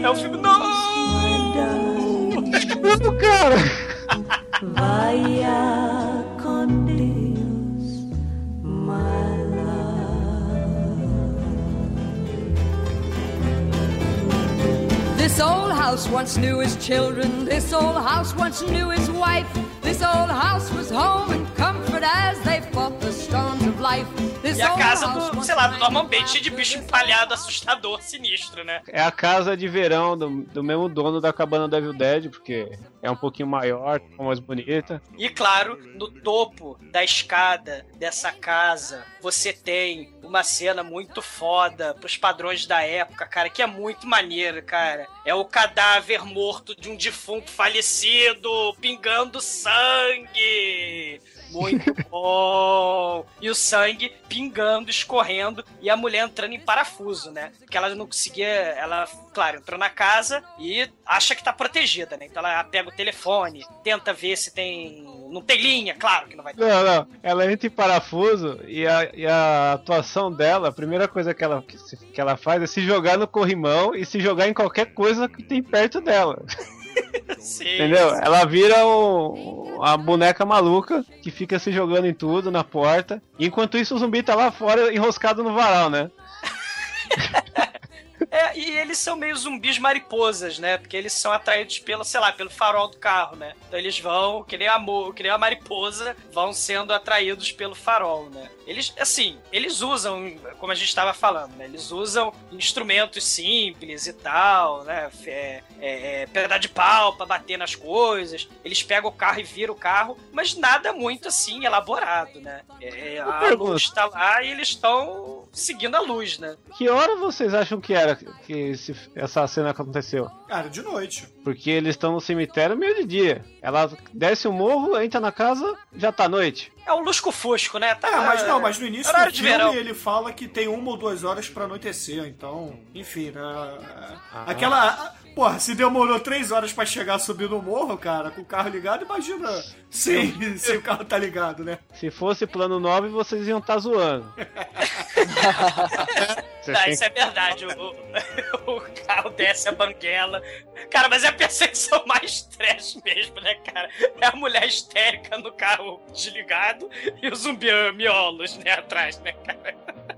É um filme. Não! Não, cara! Vaya con This old house once knew his children. This old house once knew his wife. This old house was home and comfort as they fought the storms of life. This E a casa do, sei lá, do might Norman Bates, cheio de bicho empalhado, assustador, sinistro, né? É a casa de verão do, do mesmo dono da cabana do Evil Dead, porque é um pouquinho maior, mais bonita. E claro, no topo da escada dessa casa, você tem uma cena muito foda pros padrões da época, cara, que é muito maneiro, cara. É o cadáver morto de um defunto falecido, pingando sangue. Muito bom! E o sangue pingando, escorrendo, e a mulher entrando em parafuso, né? Porque ela não conseguia. Ela, claro, entrou na casa e acha que tá protegida, né? Então ela pega o telefone, tenta ver se tem. Não tem linha, claro que não vai ter. Não, não. Ela entra em parafuso e a, e a atuação dela, a primeira coisa que ela, que, que ela faz é se jogar no corrimão e se jogar em qualquer coisa que tem perto dela. Sim. Entendeu? Ela vira o, a boneca maluca que fica se jogando em tudo, na porta. Enquanto isso, o zumbi tá lá fora enroscado no varal, né? É, e eles são meio zumbis mariposas, né? Porque eles são atraídos pelo, sei lá, pelo farol do carro, né? Então eles vão, que nem a, que nem a mariposa, vão sendo atraídos pelo farol, né? Eles, assim, eles usam, como a gente estava falando, né? Eles usam instrumentos simples e tal, né? É, é, é, pedaço de pau pra bater nas coisas. Eles pegam o carro e viram o carro, mas nada muito assim elaborado, né? É, a pergunto. luz tá lá e eles estão seguindo a luz, né? Que hora vocês acham que era que esse- essa cena aconteceu? Cara, de noite. Porque eles estão no cemitério meio de dia. Ela desce o morro, entra na casa, já tá noite. É o lusco-fusco, né? Tá, É, mas não, mas no início do filme verão. ele fala que tem uma ou duas horas pra anoitecer, então, enfim, né? Aquela. Porra, se demorou três horas pra chegar subindo o morro, cara, com o carro ligado, imagina sem, se o carro tá ligado, né? Se fosse plano 9, vocês iam estar tá zoando. Tá, isso é verdade. O, o- o carro desce a banguela. Cara, mas é a perseguição mais trash mesmo, né, cara? É a mulher histérica no carro desligado e o zumbi miolos, né, atrás, né, cara?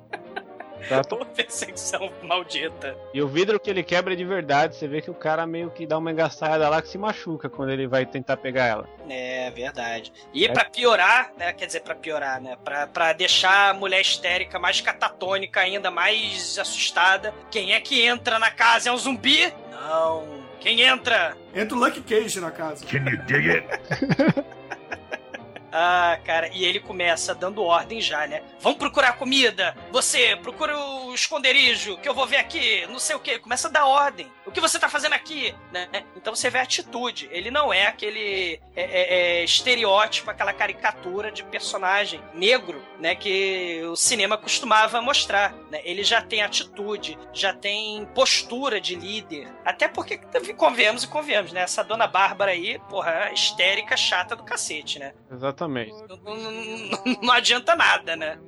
Tá, tô- Uma perseguição maldita. E o vidro que ele quebra é de verdade. Você vê que o cara meio que dá uma engaçada lá que se machuca quando ele vai tentar pegar ela. É verdade. E É. pra piorar, né? Quer dizer, pra piorar, né? Pra, pra deixar a mulher histérica mais catatônica, ainda mais assustada. Quem é que entra na casa? É um zumbi? Não. Quem entra? Entra o Lucky Cage na casa. Can you dig it? Ah, cara, e ele começa dando ordem já, né? Vamos procurar comida. Você, procura o esconderijo, que eu vou ver aqui, não sei o que. Começa a dar ordem. O que você tá fazendo aqui? Né? Então você vê a atitude. Ele não é aquele é, é, é, estereótipo, aquela caricatura de personagem negro, né? Que o cinema costumava mostrar. Né? Ele já tem atitude, já tem postura de líder. Até porque, convenhamos e convenhamos, né? Essa dona Bárbara aí, porra, histérica, chata do cacete, né? Exatamente. Não, não- não adianta nada, né?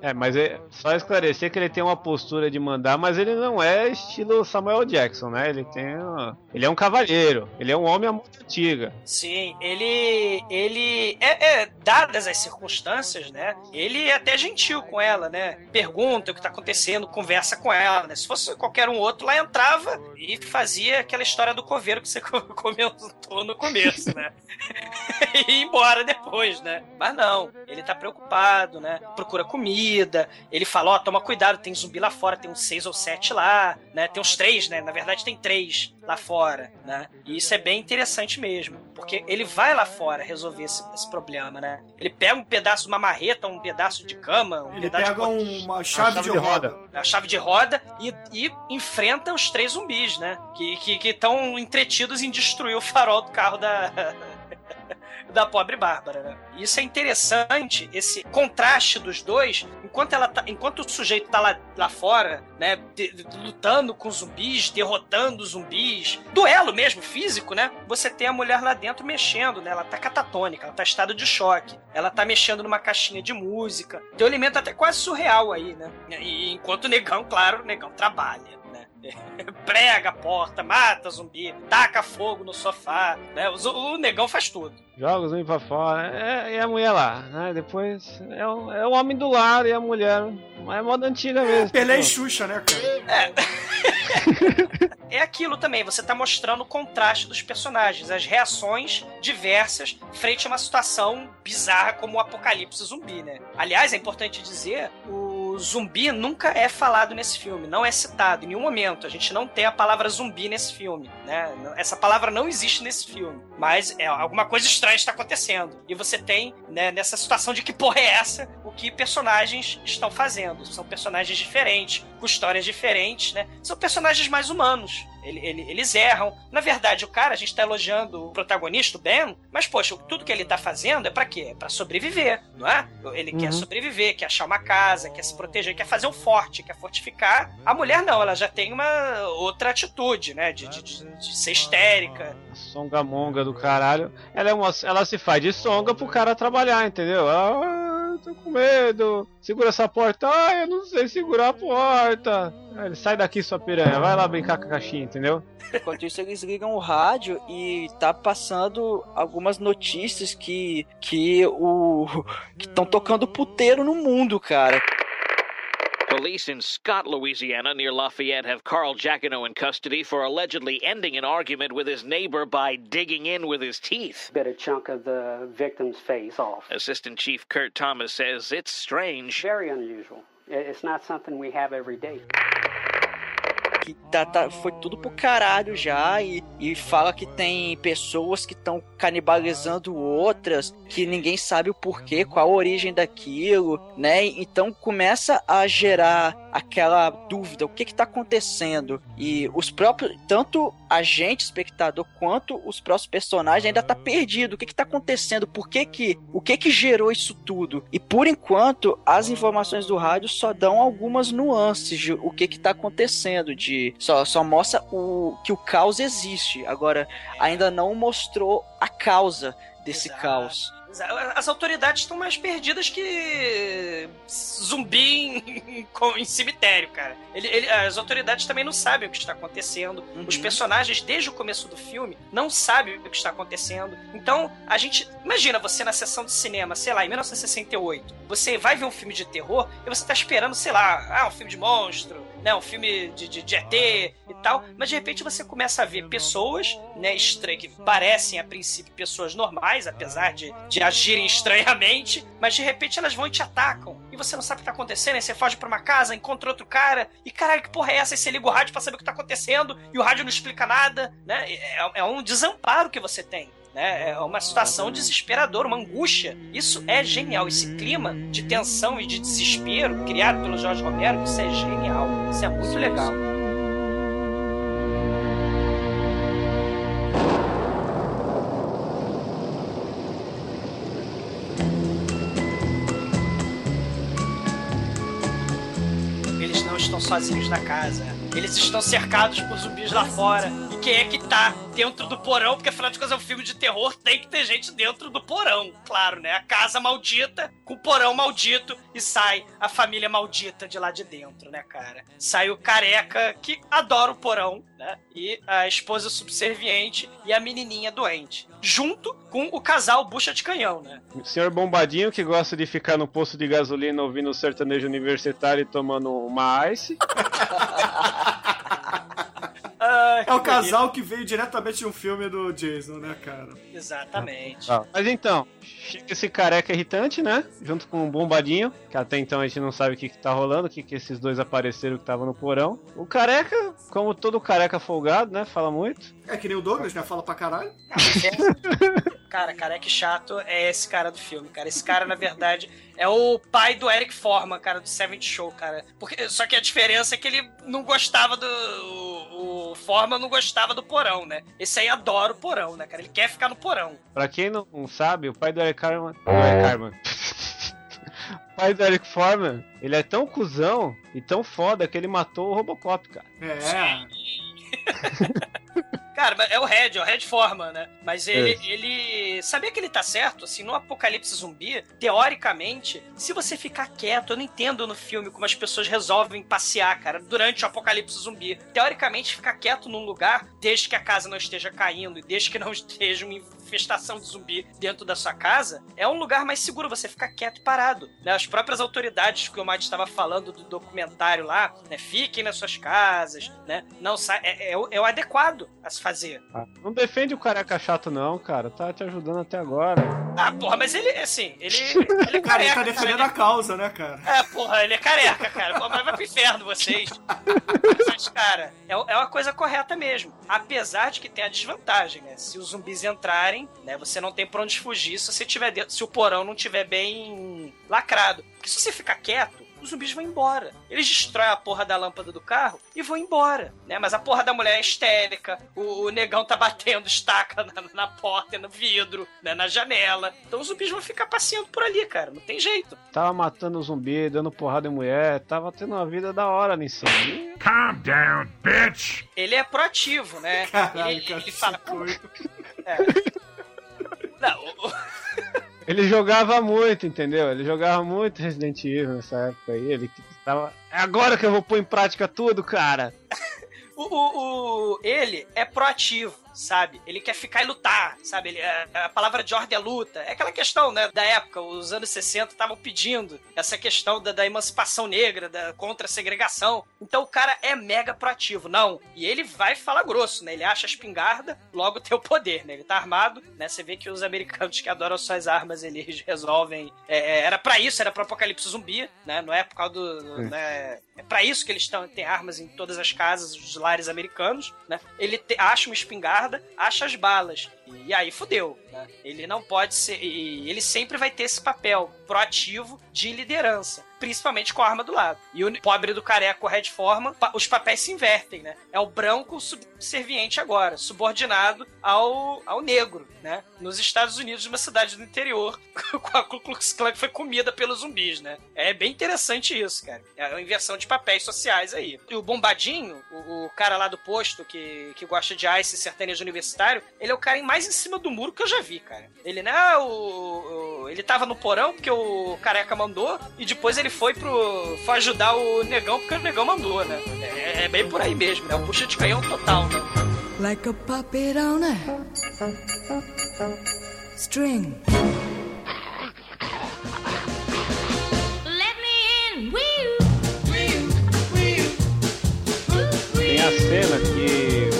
É, mas é só esclarecer que ele tem uma postura de mandar, mas ele não é estilo Samuel Jackson, né? Ele tem. uma- Ele é um cavalheiro, ele é um homem à muito antiga. Sim, ele. ele. É, é, dadas as circunstâncias, né? Ele é até gentil com ela, né? Pergunta o que tá acontecendo, conversa com ela, né? Se fosse qualquer um outro, lá entrava e fazia aquela história do coveiro que você comentou no começo, né? e ir embora depois, né? Mas não, ele tá preocupado, né? Procura comida, ele fala, ó, toma cuidado, tem zumbi lá fora, tem uns seis ou sete lá, né? Tem uns três, né? Na verdade tem três lá fora, né? E isso é bem interessante mesmo, porque ele vai lá fora resolver esse, esse problema, né? Ele pega um pedaço de uma marreta, um pedaço de cama, um Ele pedaço pega de um- uma chave, de, roda. a chave de roda e, e enfrenta os três zumbis, né? Que estão entretidos em destruir o farol do carro da. Da pobre Bárbara, né? Isso é interessante, esse contraste dos dois, enquanto ela tá, enquanto o sujeito tá lá, lá fora, né, de- de- lutando com zumbis, derrotando zumbis, duelo mesmo, físico, né? Você tem a mulher lá dentro mexendo, né? Ela tá catatônica, ela tá em estado de choque, ela tá mexendo numa caixinha de música. Tem um elemento até quase surreal aí, né? E enquanto o negão, claro, o negão trabalha? Prega a porta, mata zumbi, taca fogo no sofá, né? O, o negão faz tudo. Joga os homens pra fora. É, e a mulher lá, né? Depois é o, é o homem do lar e a mulher. Mas é moda antiga mesmo. Pelé e Xuxa, né, cara? É aquilo também, você tá mostrando o contraste dos personagens, as reações diversas frente a uma situação bizarra como o apocalipse zumbi, né? Aliás, é importante dizer, o zumbi nunca é falado nesse filme, não é citado em nenhum momento. A gente não tem a palavra zumbi nesse filme, né? Essa palavra não existe nesse filme, mas é alguma coisa estranha está acontecendo. E você tem, né, nessa situação de que porra é essa, o que personagens estão fazendo. São personagens diferentes, com histórias diferentes, né? São personagens mais humanos. Ele- ele- eles erram. Na verdade, o cara, a gente tá elogiando o protagonista, o Ben, mas, poxa, tudo que ele tá fazendo é pra quê? É pra sobreviver, não é? Ele quer Uhum. sobreviver, quer achar uma casa, quer se proteger, quer fazer um forte, quer fortificar. A mulher não, ela já tem uma outra atitude, né? De, de- de- de ser histérica. Songamonga do caralho. Ela, é uma, ela se faz de songa pro cara trabalhar, entendeu? Ah, eu tô com medo. Segura essa porta. Ah, eu não sei segurar a porta. Ele sai daqui, sua piranha. Vai lá brincar com a caixinha, entendeu? Enquanto isso, eles ligam o rádio e tá passando algumas notícias que que o que estão tocando puteiro no mundo, cara. Police in Scott, Louisiana, near Lafayette, have Carl Jacquino in custody for allegedly ending an argument with his neighbor by digging in with his teeth. bit a chunk of the victim's face off. Assistant Chief Kurt Thomas says it's strange. Very unusual. It's not something we have every day. Que tá, tá- foi tudo pro caralho já e, e fala que tem pessoas que estão canibalizando outras, que ninguém sabe o porquê, qual a origem daquilo, né? Então começa a gerar aquela dúvida, o que que tá acontecendo? E os próprios, tanto a gente, espectador, quanto os próprios personagens ainda tá perdido, o que que tá acontecendo? Por que que, o que que gerou isso tudo? E por enquanto, as informações do rádio só dão algumas nuances de o que que tá acontecendo, de só, só mostra o que o caos existe. Agora, ainda não mostrou a causa desse caos. As autoridades estão mais perdidas que zumbi em, em cemitério, cara. Ele- ele- as autoridades também não sabem o que está acontecendo. Os personagens, desde o começo do filme, não sabem o que está acontecendo. Então, a gente. Imagina você na sessão de cinema, sei lá, em 1968. Você vai ver um filme de terror e você tá esperando, sei lá, ah, um filme de monstro, né? Um filme de, de, de ET e tal. Mas de repente você começa a ver pessoas, né, estra- que parecem a princípio pessoas normais, apesar de, de agirem estranhamente, mas de repente elas vão e te atacam. e você não sabe o que tá acontecendo, aí você foge pra uma casa, encontra outro cara, e caralho, que porra é essa? Aí você liga o rádio pra saber o que tá acontecendo, e o rádio não explica nada, né? É, é um desamparo que você tem. Né? É uma situação desesperadora, uma angústia. Isso é genial. Esse clima de tensão e de desespero criado pelo Jorge Romero, isso é genial. Isso é muito legal. Eles não estão sozinhos na casa. Eles estão cercados por zumbis lá fora. Quem é que tá dentro do porão? Porque afinal de contas é um filme de terror, tem que ter gente dentro do porão. Claro, né? A casa maldita com o porão maldito e sai a família maldita de lá de dentro, né, cara? Sai o careca que adora o porão, né? E a esposa subserviente e a menininha doente. Junto com o casal bucha de canhão, né? O senhor Bombadinho que gosta de ficar no posto de gasolina ouvindo o sertanejo universitário e tomando uma ice. É o casal que veio diretamente de um filme do Jason, né, cara? Exatamente. Ah, Mas então, chega esse careca irritante, né? Junto com o bombadinho, que até então a gente não sabe o que, que tá rolando, o que, que esses dois apareceram que estavam no porão. O careca, como todo careca folgado, né? Fala muito. É que nem o Douglas, né? Fala pra caralho. Cara, careca chato é esse cara do filme, cara. Esse cara, na verdade, é o pai do Eric Forman, cara, do Seventh Show, cara. Porque, só que a diferença é que ele não gostava do. O, o Forman não gostava do porão, né? Esse aí adora o porão, né, cara? Ele quer ficar no porão. Pra quem não sabe, o pai do Eric Carman. Do Eric Carman. o pai do Eric Foreman, ele é tão cuzão e tão foda que ele matou o Robocop, cara. É. Cara, é o Red, é o Red Forman, né? Mas ele, Isso. ele. Sabia que ele tá certo? Assim, no apocalipse zumbi, teoricamente, se você ficar quieto, eu não entendo no filme como as pessoas resolvem passear, cara, durante o apocalipse zumbi. Teoricamente, ficar quieto num lugar, desde que a casa não esteja caindo e desde que não esteja uma infestação de zumbi dentro da sua casa, é um lugar mais seguro você ficar quieto e parado. Né? As próprias autoridades que o Matt estava falando do documentário lá, né? Fiquem nas suas casas, né? Não sa é, é o- é o adequado a se fazer. Ah, Não defende o careca chato, não, cara. Tá te ajudando até agora. Ah, porra, mas ele, assim, ele, ele é Cara, ele careca. tá defendendo cara, a causa, né, cara? ele- É, porra, ele é careca, cara. Pô, mas vai pro inferno vocês. Mas, cara, é, é uma coisa correta mesmo. Apesar de que tem a desvantagem, né? Se os zumbis entrarem, né? Você não tem pra onde fugir se você tiver dentro, se o porão não tiver bem lacrado. Porque se você ficar quieto, os zumbis vão embora. Eles destroem a porra da lâmpada do carro e vão embora, né? Mas a porra da mulher é histérica, o, o negão tá batendo estaca na, na porta, no vidro, né? na janela. Então os zumbis vão ficar passeando por ali, cara. Não tem jeito. Tava matando zumbi, dando porrada em mulher. Tava tendo uma vida da hora ali em cima. Calm down, bitch! Ele é proativo, né? Caralho, ele, cara, ele fala. É. Ele jogava muito, entendeu? Ele jogava muito Resident Evil nessa época aí. Ele tava. É agora que eu vou pôr em prática tudo, cara. o, o- o- ele é proativo, sabe? Ele quer ficar e lutar, sabe? Ele, a, a palavra de ordem é luta. É aquela questão, né, da época, os anos 60 estavam pedindo essa questão da, da emancipação negra, da contra a segregação. Então o cara é mega proativo, não. E ele vai falar grosso, né? Ele acha a espingarda, logo tem o poder, né? Ele tá armado, né? Você vê que os americanos que adoram suas armas, eles resolvem. é, é, era pra isso, era pra apocalipse zumbi, né? Não é por causa do. do- né? É pra isso que eles tão, têm armas em todas as casas, os lares americanos, né? Ele te- acha uma espingarda, acha as balas. E aí fudeu, né? Ele não pode ser. E ele sempre vai ter esse papel proativo de liderança. Principalmente com a arma do lado. E o pobre do careca, o Red Forman, pa- os papéis se invertem, né? É o branco subserviente agora, subordinado ao, ao negro, né? Nos Estados Unidos, numa cidade do interior, com a Ku Klux Klan foi comida pelos zumbis, né? É bem interessante isso, cara. É uma inversão de papéis sociais aí. E o Bombadinho, o, o cara lá do posto que, que gosta de ice sertanejo universitário, ele é o cara mais em cima do muro que eu já vi, cara. Ele, né, o, o- ele tava no porão porque o careca mandou e depois ele foi pro foi ajudar o negão porque o negão mandou, né? É, é bem por aí mesmo, né? Um puxa de canhão total, né? like a puppet on a string. Let me in, will Tem a cena que,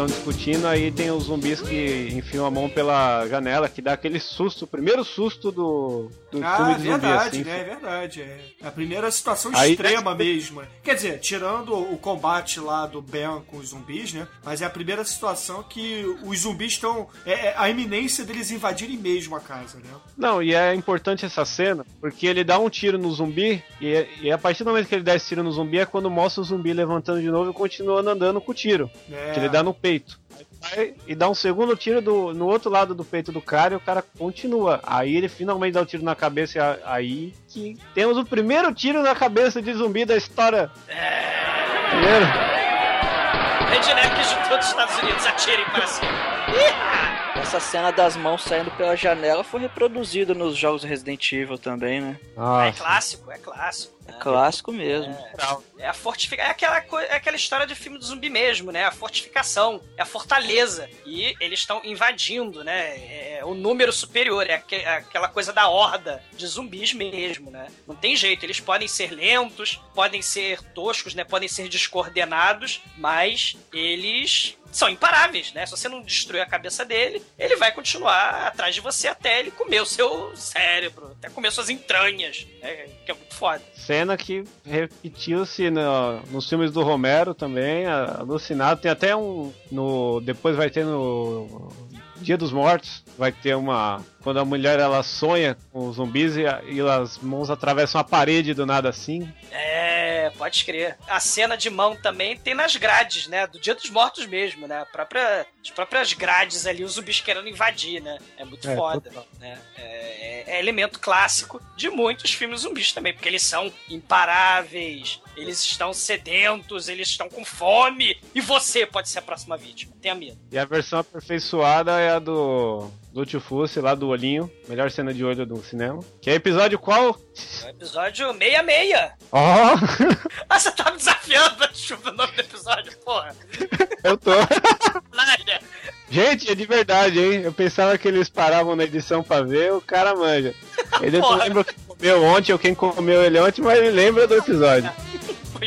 estão discutindo, aí tem os zumbis que enfiam a mão pela janela, que dá aquele susto, o primeiro susto do, do Ah, filme de zumbi, verdade, assim. né? É verdade. É a primeira situação Aí- extrema mesmo. né? Quer dizer, tirando o combate lá do Ben com os zumbis, né? Mas é a primeira situação que os zumbis estão. É, é a iminência deles invadirem mesmo a casa, né? Não, e é importante essa cena, porque ele dá um tiro no zumbi, e, e a partir do momento que ele dá esse tiro no zumbi é quando mostra o zumbi levantando de novo e continuando andando com o tiro. É. Que ele dá no peito. Aí vai e dá um segundo tiro do, no outro lado do peito do cara e o cara continua. Aí ele finalmente dá o tiro na cabeça e a- aí que temos o primeiro tiro na cabeça de zumbi da história. Primeiro. Rednecks de todos os Estados Unidos atirem para cima. Essa cena das mãos saindo pela janela foi reproduzida nos jogos Resident Evil também, né? É clássico, é clássico. É clássico mesmo. É a fortificação. É aquela, é aquela história de filme do zumbi mesmo, né? A fortificação, é a fortaleza. E eles estão invadindo, né? É o número superior, é aque- é aquela coisa da horda de zumbis mesmo, né? Não tem jeito, eles podem ser lentos, podem ser toscos, né? Podem ser descoordenados, mas eles são imparáveis, né? Se você não destruir a cabeça dele, ele vai continuar atrás de você até ele comer o seu cérebro, até comer suas entranhas, né? Que é muito foda. Cena que repetiu-se no- nos filmes do Romero também, alucinado. Tem até um. No, depois vai ter no Dia dos Mortos, vai ter uma. Quando a mulher ela sonha com os zumbis e, e as mãos atravessam a parede do nada assim. É, pode crer. A cena de mão também tem nas grades, né? Do Dia dos Mortos mesmo, né? A própria, as próprias grades ali, os zumbis querendo invadir, né? É muito É, foda. total. Né? É, é elemento clássico de muitos filmes zumbis também, porque eles são imparáveis, eles estão sedentos, eles estão com fome, e você pode ser a próxima vítima. Tenha medo. E a versão aperfeiçoada é a do. Do Tio Fusse, lá do olhinho. Melhor cena de olho do cinema. Que é episódio qual? É o episódio 66. Ó! Ah, você tá me desafiando, chuva o nome do episódio, porra. eu tô. Nada. Gente, é de verdade, hein? Eu pensava que eles paravam na edição pra ver, o cara manja. Ele não lembra o que comeu ontem ou quem comeu ele ontem, mas ele lembra do episódio. Bom,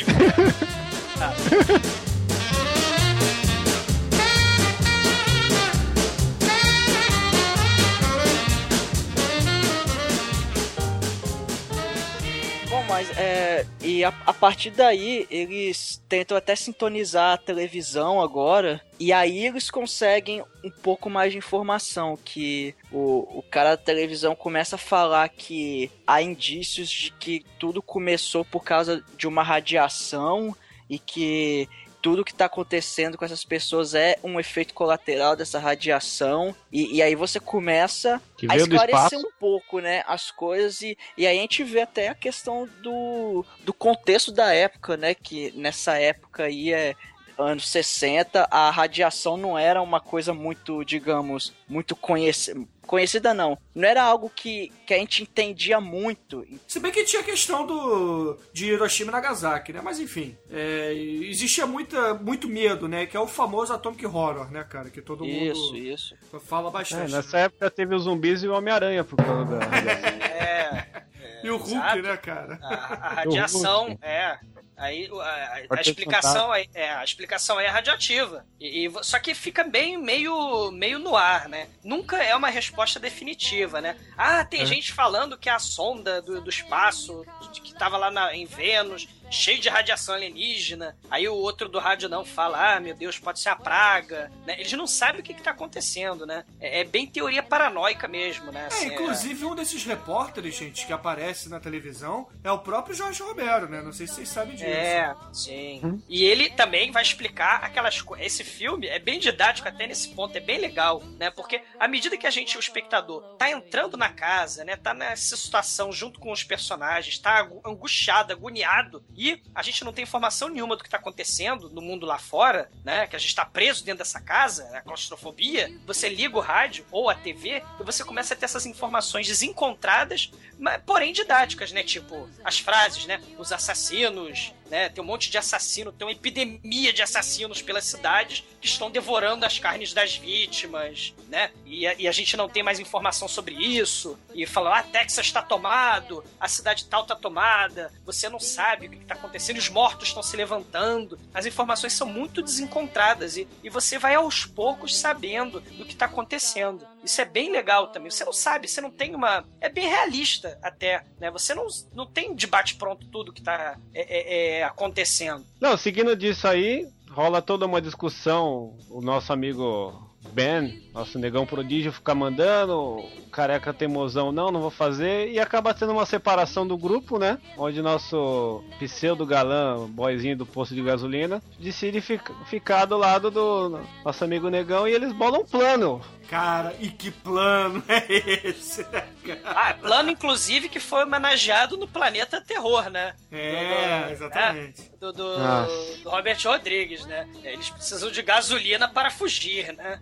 mas é. E a, a partir daí, eles tentam até sintonizar a televisão agora. E aí eles conseguem um pouco mais de informação. Que o, o cara da televisão começa a falar que há indícios de que tudo começou por causa de uma radiação e que tudo que tá acontecendo com essas pessoas é um efeito colateral dessa radiação. E, e aí você começa a esclarecer um pouco, né, as coisas. E, e aí a gente vê até a questão do, do contexto da época, né? Que nessa época aí é anos 60, a radiação não era uma coisa muito, digamos, muito conhecida. Conhecida não. Não era algo que, que a gente entendia muito. Se bem que tinha a questão do de Hiroshima e Nagasaki, né? Mas enfim, é, existia muita, muito medo, né? Que é o famoso Atomic Horror, né, cara? Que todo Isso, mundo isso. fala É, bastante. nessa época teve os zumbis e o Homem-Aranha por causa da radiação. É. E o Hulk, Exato. né, cara? A, a radiação, é. Aí a, a- explicação é, é, a explicação é radioativa. E, e só que fica bem meio, meio no ar, né? Nunca é uma resposta definitiva, né? Ah, tem É. gente falando que a sonda do, do espaço que tava lá na- em Vênus cheio de radiação alienígena. Aí o outro do rádio não fala, ah, meu Deus, pode ser a praga. Né? Eles não sabem o que, que tá acontecendo, né? É, é bem teoria paranoica mesmo, né? É, Assim, inclusive um desses repórteres, gente, que aparece na televisão é o próprio Jorge Romero, né? Não sei se vocês sabem disso. É, sim. E ele também vai explicar aquelas coisas. Esse filme é bem didático até nesse ponto, é bem legal, né? Porque à medida que a gente, o espectador, tá entrando na casa, né? Tá nessa situação junto com os personagens, tá angustiado, agoniado, e a gente não tem informação nenhuma do que tá acontecendo no mundo lá fora, né? Que a gente tá preso dentro dessa casa, a claustrofobia. Você liga o rádio ou a TV e você começa a ter essas informações desencontradas, mas, porém didáticas, né? Tipo, as frases, né? Os assassinos né? Tem um monte de assassino, tem uma epidemia de assassinos pelas cidades que estão devorando as carnes das vítimas, né? E a, e a gente não tem mais informação sobre isso. E falam, ah, Texas está tomado, a cidade tal está tomada, você não sabe o que está acontecendo, os mortos estão se levantando. As informações são muito desencontradas e, e você vai aos poucos sabendo do que está acontecendo. Isso é bem legal também. Você não sabe, você não tem uma. É bem realista até, né? Você não, não tem debate pronto tudo que tá é, é, é, acontecendo. Não, seguindo disso aí, rola toda uma discussão. O nosso amigo Ben, nosso negão prodígio, fica mandando, o careca teimosão, não, não vou fazer, e acaba tendo uma separação do grupo, né? Onde nosso pseudo galã, boyzinho do posto de gasolina, decide fica- ficar do lado do nosso amigo negão e eles bolam um plano. Cara, e que plano é esse, né, cara? Ah, plano, inclusive, que foi homenageado no Planeta Terror, né? É, Do- exatamente. é, do, do- do Robert Rodrigues, né? Eles precisam de gasolina para fugir, né?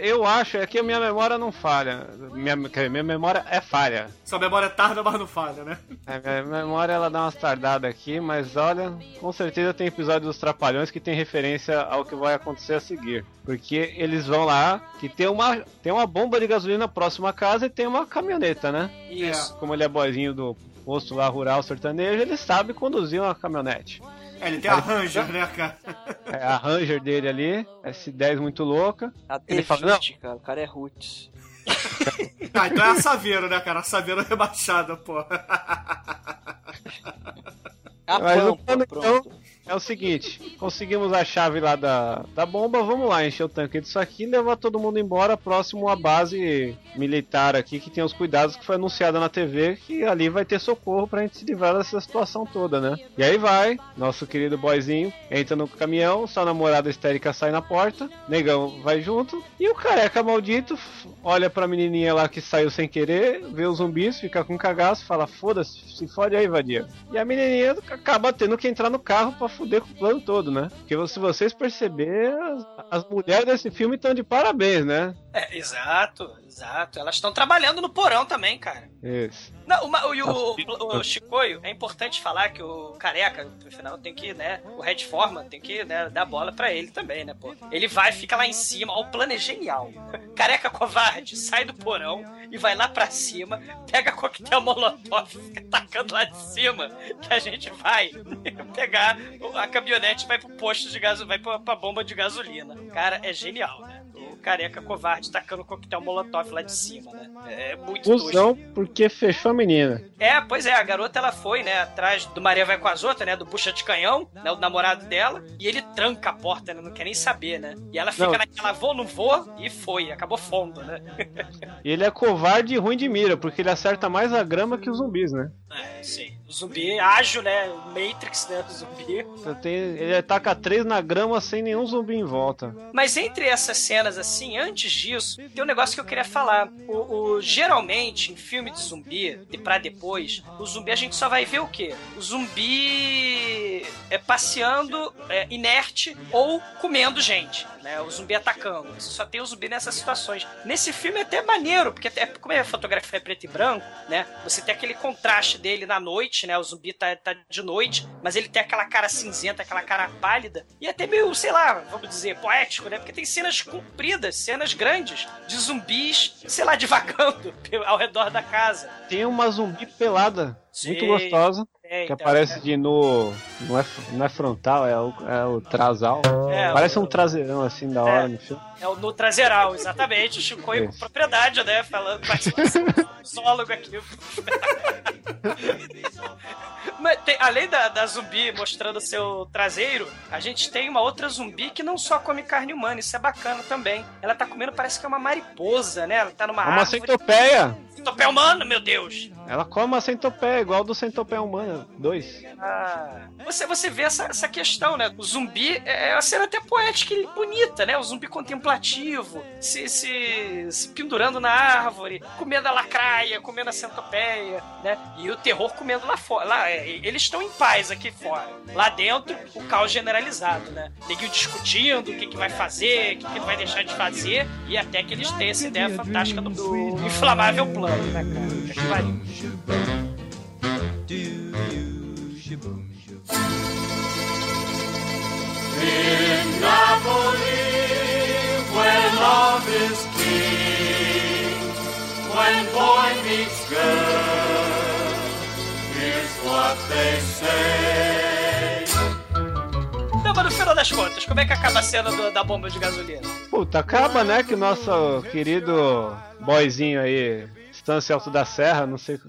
Eu acho, é que a minha memória não falha. Minha, minha memória é falha. Sua memória tarda, mas não falha, né? É, minha memória ela dá umas tardadas aqui, mas olha, com certeza tem episódio dos Trapalhões que tem referência ao que vai acontecer a seguir. Porque eles vão lá, que tem uma, tem uma bomba de gasolina próxima à casa e tem uma caminhoneta, né? Isso. Como ele é boizinho do posto lá rural sertanejo, ele sabe conduzir uma caminhonete. É, ele tem a Ranger, né, cara? É a Ranger dele ali, S10 muito louca. A Ele fala, não, D20, cara, o cara é roots. Ah, então é a Saveiro, né, cara? A Saveiro rebaixada, pô. A Mas o plano, pronto. É o seguinte: conseguimos a chave lá da, da bomba, vamos lá encher o tanque disso aqui e levar todo mundo embora próximo à base militar aqui que tem os cuidados que foi anunciada na TV que ali vai ter socorro pra gente se livrar dessa situação toda, né? E aí vai, nosso querido boyzinho entra no caminhão, sua namorada histérica sai na porta, negão vai junto e o careca maldito olha pra menininha lá que saiu sem querer, vê os zumbis, fica com cagaço, fala foda-se, se fode aí, vadia. E a menininha acaba tendo que entrar no carro pra fuder com o plano todo, né? Porque se vocês perceberem, as, as mulheres desse filme estão de parabéns, né? É, exato, exato. Elas estão trabalhando no porão também, cara. Isso. Não, uma, e o, o, o Chicoio, é importante falar que o careca, no final, tem que, né? O Red Forman tem que né, dar bola pra ele também, né, pô? Ele vai, fica lá em cima, ó, o plano é genial. Careca covarde sai do porão e vai lá pra cima, pega coquetel molotov, fica tacando lá de cima, que a gente vai pegar a caminhonete e vai pro posto de gasolina, vai pra, pra bomba de gasolina. Cara, é genial, né? Careca covarde tacando coquetel molotov lá de cima, né? É muito. Fusão porque fechou a menina. É, pois é, a garota ela foi, né, atrás do Maria vai com as outras, né, do bucha de canhão, né, o namorado dela, e ele tranca a porta, né, não quer nem saber, né? E ela fica Não. naquela vou, não vou, e foi, acabou fundo, né? E ele é covarde e ruim de mira, porque ele acerta mais a grama que os zumbis, né? É, sim. Zumbi ágil, né, Matrix, né, do zumbi. Ele ataca três na grama sem nenhum zumbi em volta. Mas entre essas cenas, assim, antes disso, tem um negócio que eu queria falar. O, o- geralmente, em filme de zumbi, e pra depois, o zumbi a gente só vai ver o quê? O zumbi é passeando é, inerte ou comendo gente, né? O zumbi atacando. Você só tem o zumbi nessas situações. Nesse filme é até maneiro, porque até, como é a fotografia é preto e branco, né? Você tem aquele contraste dele na noite, né? O zumbi tá, tá de noite, mas ele tem aquela cara cinzenta, aquela cara pálida, e até meio, sei lá, vamos dizer, poético, né? Porque tem cenas compridas, cenas grandes, de zumbis, sei lá, divagando ao redor da casa. Tem uma zumbi pelada, muito Sim. gostosa, É, que então, aparece é. de no. Não é, não é frontal, é o, é o trasal. É, Parece o- um traseirão assim da hora no filme. É o no traseiral, exatamente. O Chico com propriedade, né? Falando participação zoólogo aqui. Tem- além da, da zumbi mostrando seu traseiro, a gente tem uma outra zumbi que não só come carne humana, isso é bacana também. Ela tá comendo, parece que é uma mariposa, né? Ela tá numa É uma árvore. centopeia! Centopeia humano, meu Deus! Ela come uma centopeia, igual do centopeia humana 2. Ah, você, você vê essa, essa questão, né? O zumbi é é uma cena até poética e bonita, né? O zumbi contemplativo, se, se, se pendurando na árvore, comendo a lacraia, comendo a centopeia, né? E o terror comendo lá fora. Lá, é, eles estão em paz aqui fora. Lá dentro, o caos generalizado, né? Neguinho discutindo o que, que vai fazer, o que, que vai deixar de fazer, e até que eles têm essa ideia fantástica do, do inflamável plano, né, cara? Puta que pariu. In Napoli, where love is king, when boy meets girl, here's what they say. Não, mas no final das contas, como é que acaba a cena do- da bomba de gasolina? Puta, acaba, né, que nosso querido boyzinho aí, Estância Alto da Serra, não sei,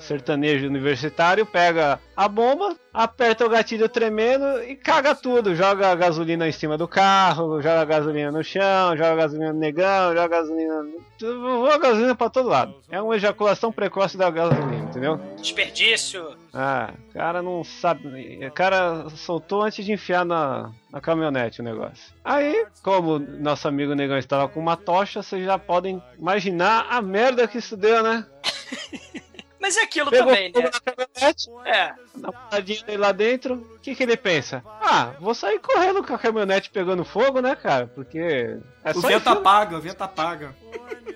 sertanejo universitário, pega a bomba, aperta o gatilho tremendo e caga tudo. Joga a gasolina em cima do carro, joga a gasolina no chão, joga a gasolina no negão, joga a gasolina. Voa gasolina pra todo lado. É uma ejaculação precoce da gasolina, entendeu? Desperdício. Ah, o cara não sabe. O cara soltou antes de enfiar na, na caminhonete o negócio. Aí, como nosso amigo negão estava com uma tocha, vocês já podem imaginar a merda que isso deu, né? Mas é aquilo Pegou também, né? caminhonete, É. na paradinha dele lá dentro, o que, que ele pensa? Ah, vou sair correndo com a caminhonete pegando fogo, né, cara? Porque. É O vento isso, apaga, o vento apaga.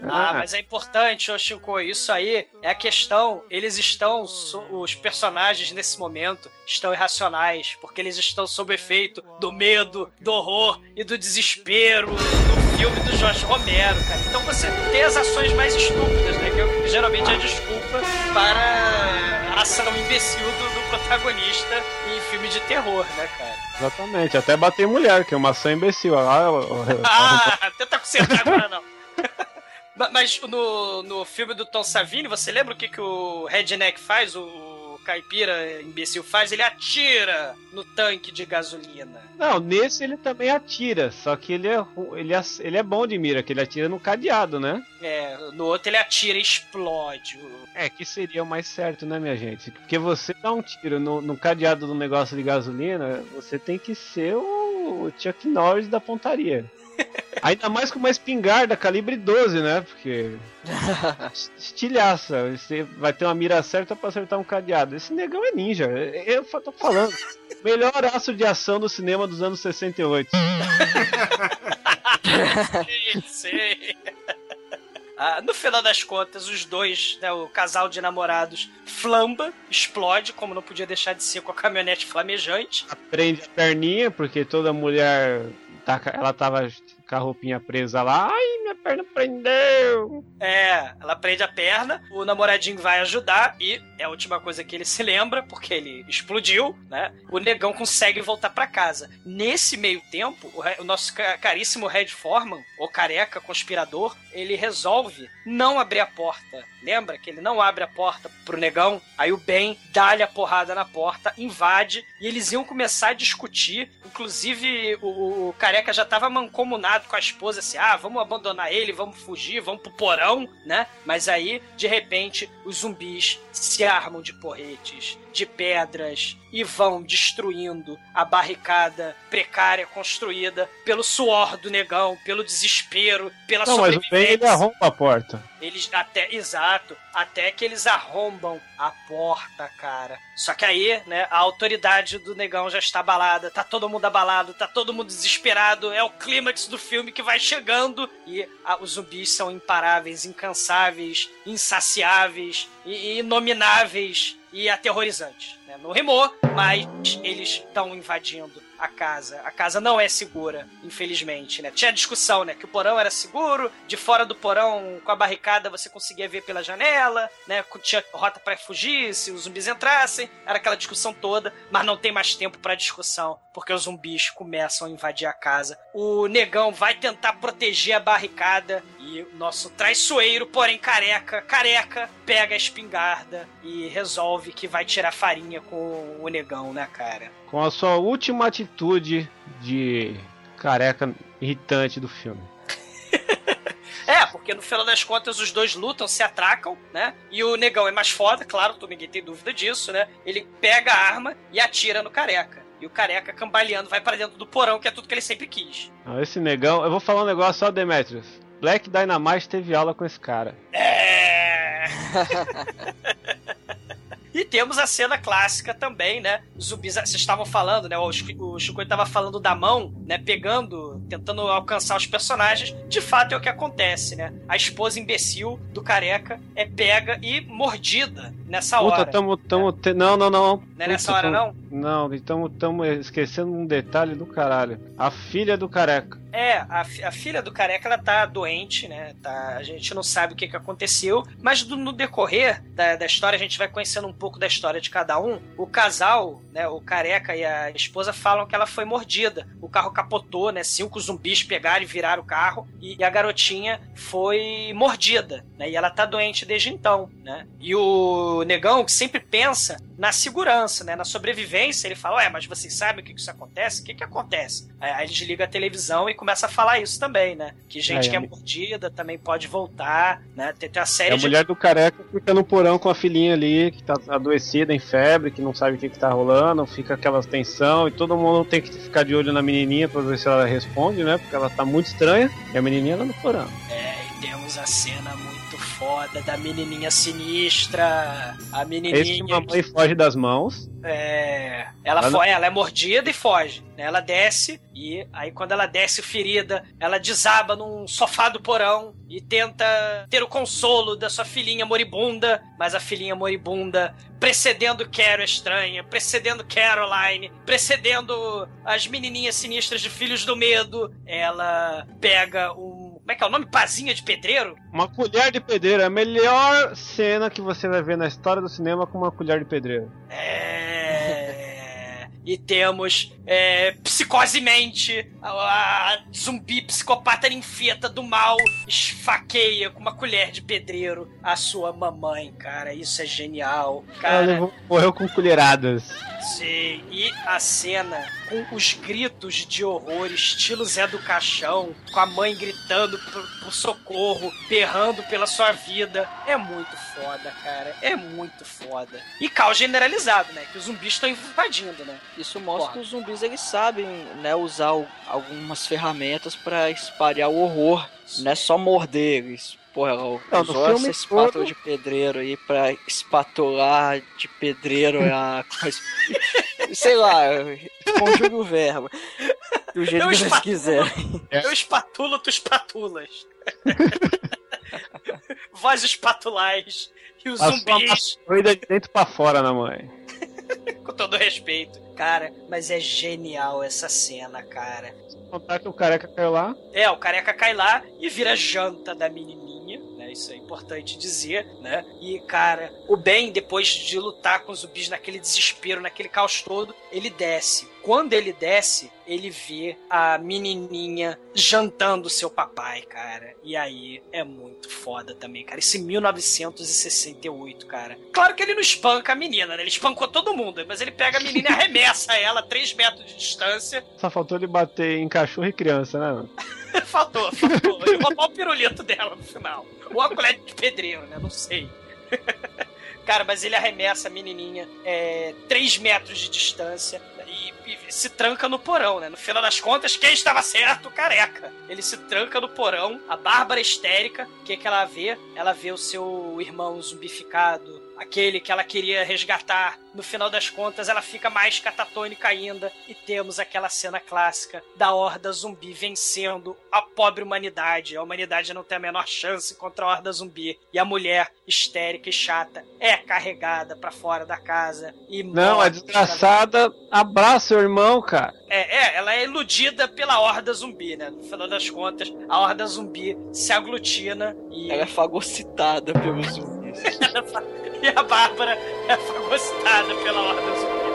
Ah, mas é importante, ô Chico, isso aí é a questão. Eles estão, os personagens nesse momento estão irracionais, porque eles estão sob efeito do medo, do horror e do desespero do filme do Jorge Romero, cara. Então você tem as ações mais estúpidas, né? Que é- geralmente é desculpa para ação imbecil do, do protagonista em filme de terror, né, cara? Exatamente, até bater mulher, que é uma ação imbecil. Ah, Ah, tenta consertar agora não. Ma- Mas no, no filme do Tom Savini, você lembra o que, que o Redneck faz? O caipira imbecil faz? Ele atira no tanque de gasolina. Não, nesse ele também atira, só que ele é, ele é, ele é bom de mira, que ele atira no cadeado, né? É, no outro ele atira e explode. É, que seria o mais certo, né, minha gente? Porque você dá um tiro no, no cadeado do negócio de gasolina, você tem que ser o, o Chuck Norris da pontaria. Ainda mais com uma espingarda calibre 12, né? Porque. Estilhaça. Você vai ter uma mira certa pra acertar um cadeado. Esse negão é ninja. Eu tô falando. Melhor aço de ação do cinema dos anos 68. Sim, sim. Ah, no final das contas, os dois, né, o casal de namorados, flamba, explode, como não podia deixar de ser com a caminhonete flamejante. Prende a perninha, porque toda mulher. Tá, ela tava com a roupinha presa lá. Ai, minha perna prendeu. É, ela prende a perna, o namoradinho vai ajudar e é a última coisa que ele se lembra, porque ele explodiu, né? O negão consegue voltar pra casa. Nesse meio tempo, o, o nosso ca- caríssimo Red Foreman, o careca conspirador, ele resolve não abrir a porta. Lembra que ele não abre a porta pro negão? Aí o Ben dá-lhe a porrada na porta, invade e eles iam começar a discutir. Inclusive, o, o- careca já tava mancomunado com a esposa assim: ah, vamos abandonar ele, vamos fugir, vamos pro porão, né? Mas aí, de repente, os zumbis se armam de porretes, de pedras e vão destruindo a barricada precária construída pelo suor do negão, pelo desespero, pela Não, mas o Ben ele arromba a porta. Eles até, exato, até que eles arrombam a porta, cara. Só que aí, né, a autoridade do negão já está abalada, tá todo mundo abalado, tá todo mundo desesperado, é o clímax do filme que vai chegando e ah, os zumbis são imparáveis, incansáveis, insaciáveis e, e inomináveis e aterrorizantes. Né? Não rimou, mas eles estão invadindo a casa. A casa não é segura, infelizmente, né? Tinha discussão, né? Que o porão era seguro, de fora do porão, com a barricada, você conseguia ver pela janela, né? Tinha rota para fugir, se os zumbis entrassem. Era aquela discussão toda, mas não tem mais tempo para discussão, porque os zumbis começam a invadir a casa. O negão vai tentar proteger a barricada e o nosso traiçoeiro, porém careca, careca, pega a espingarda e resolve que vai tirar farinha com o negão, né, cara? Com a sua última atitude de careca irritante do filme. É, porque no final das contas os dois lutam, se atracam, né? E o negão é mais foda, claro, ninguém tem dúvida disso, né? Ele pega a arma e atira no careca. E o careca cambaleando vai para dentro do porão, que é tudo que ele sempre quis. Ah, Esse negão, eu vou falar um negócio só, Demetrius. Black Dynamite teve aula com esse cara. É. E temos a cena clássica também, né? Zumbis, vocês estavam falando, né? O Chico estava falando da mão, né? Pegando, tentando alcançar os personagens. De fato é o que acontece, né? A esposa imbecil do careca é pega e mordida nessa Puta, hora. tamo, tamo te- Não, não, não. Não é nessa Puta, hora, tamo- não? Não, então estamos esquecendo um detalhe do caralho. A filha do careca. É, a, a filha do careca, ela tá doente, né? Tá, a gente não sabe o que, que aconteceu, mas do- no decorrer da, da história, a gente vai conhecendo um pouco da história de cada um. O casal, né? O careca e a esposa falam que ela foi mordida. O carro capotou, né? Cinco zumbis pegaram e viraram o carro. E a garotinha foi mordida, né? E ela tá doente desde então, né? E o negão, que sempre pensa na segurança, né? Na sobrevivência, ele fala: Ué, mas vocês sabem o que, que isso acontece? O que, que acontece? Aí, aí ele desliga a televisão e começa a falar isso também, né? Que gente É, que é a- mordida também pode voltar, né? Tem, tem uma série E a de. mulher do careca fica no porão com a filhinha ali, que tá adoecida, em febre, que não sabe o que, que tá rolando, fica aquela tensão, e todo mundo tem que ficar de olho na menininha pra ver se ela responde, né? Porque ela tá muito estranha, e a menininha lá no porão. É, e temos a cena muito foda da menininha sinistra. A menininha. Esse que mamãe foge das mãos. É. Ela, Ela- ela é mordida e foge. né? Ela desce e aí quando ela desce ferida, ela desaba num sofá do porão e tenta ter o consolo da sua filhinha moribunda, mas a filhinha moribunda precedendo Carol estranha, precedendo Caroline, precedendo as menininhas sinistras de Filhos do Medo, ela pega um como é que é o nome? Pazinha de pedreiro? Uma colher de pedreiro, é a melhor cena que você vai ver na história do cinema com uma colher de pedreiro. É. E temos é, psicosemente a, a zumbi psicopata ninfeta do mal esfaqueia com uma colher de pedreiro a sua mamãe, cara. Isso é genial. Ela Cara, levou- morreu com colheradas. Sim, e a cena com os gritos de horror, estilo Zé do Caixão, com a mãe gritando por, por socorro, berrando pela sua vida, é muito foda, cara. É muito foda. E caos generalizado, né? Que os zumbis estão invadindo, né? Isso mostra Porra. que os zumbis eles sabem, né, usar o- algumas ferramentas pra espalhar o horror. Não é só morder eles. Porra, ela Não, usou essa espátula todo- de pedreiro aí pra espatular de pedreiro a coisa. Sei lá, conjugue o verbo. Do jeito Eu que vocês quiserem. Eu espatulo, tu espatulas. Vós espatulais. E os Passou uma zumbis. corrida de dentro pra fora na mãe. Com todo respeito. Cara, mas é genial essa cena, cara. Contar que o careca caiu lá. É, o careca cai lá e vira janta da menininha, né? Isso é importante dizer, né? E, cara, o Ben, depois de lutar com os zumbis naquele desespero, naquele caos todo, ele desce. Quando ele desce, ele vê a menininha jantando seu papai, cara. E aí é muito foda também, cara. Isso em 1968, cara. Claro que ele não espanca a menina, né? Ele espancou todo mundo, mas ele pega a menina e arremessa ela a 3 metros de distância Só faltou ele bater em cachorro e criança, né? faltou, faltou. E roubar o pirulito dela no final. Ou a colher de pedreiro, né? Não sei. Cara, mas ele arremessa a menininha é, 3 metros de distância e, e se tranca no porão, né? No final das contas, quem estava certo? Careca. Ele se tranca no porão, a Bárbara histérica, o que, que ela vê? Ela vê o seu irmão zumbificado, aquele que ela queria resgatar. No final das contas, ela fica mais catatônica ainda e temos aquela cena clássica da horda zumbi vencendo a pobre humanidade. A humanidade não tem a menor chance contra a horda zumbi. E a mulher, histérica e chata, é carregada pra fora da casa e Não, a desgraçada abraça o irmão, cara. é, é, ela é iludida pela horda zumbi, né? No final das contas, a horda zumbi se aglutina e, Ela é fagocitada pelos e a Bárbara é fagocitada pela horda zumbi.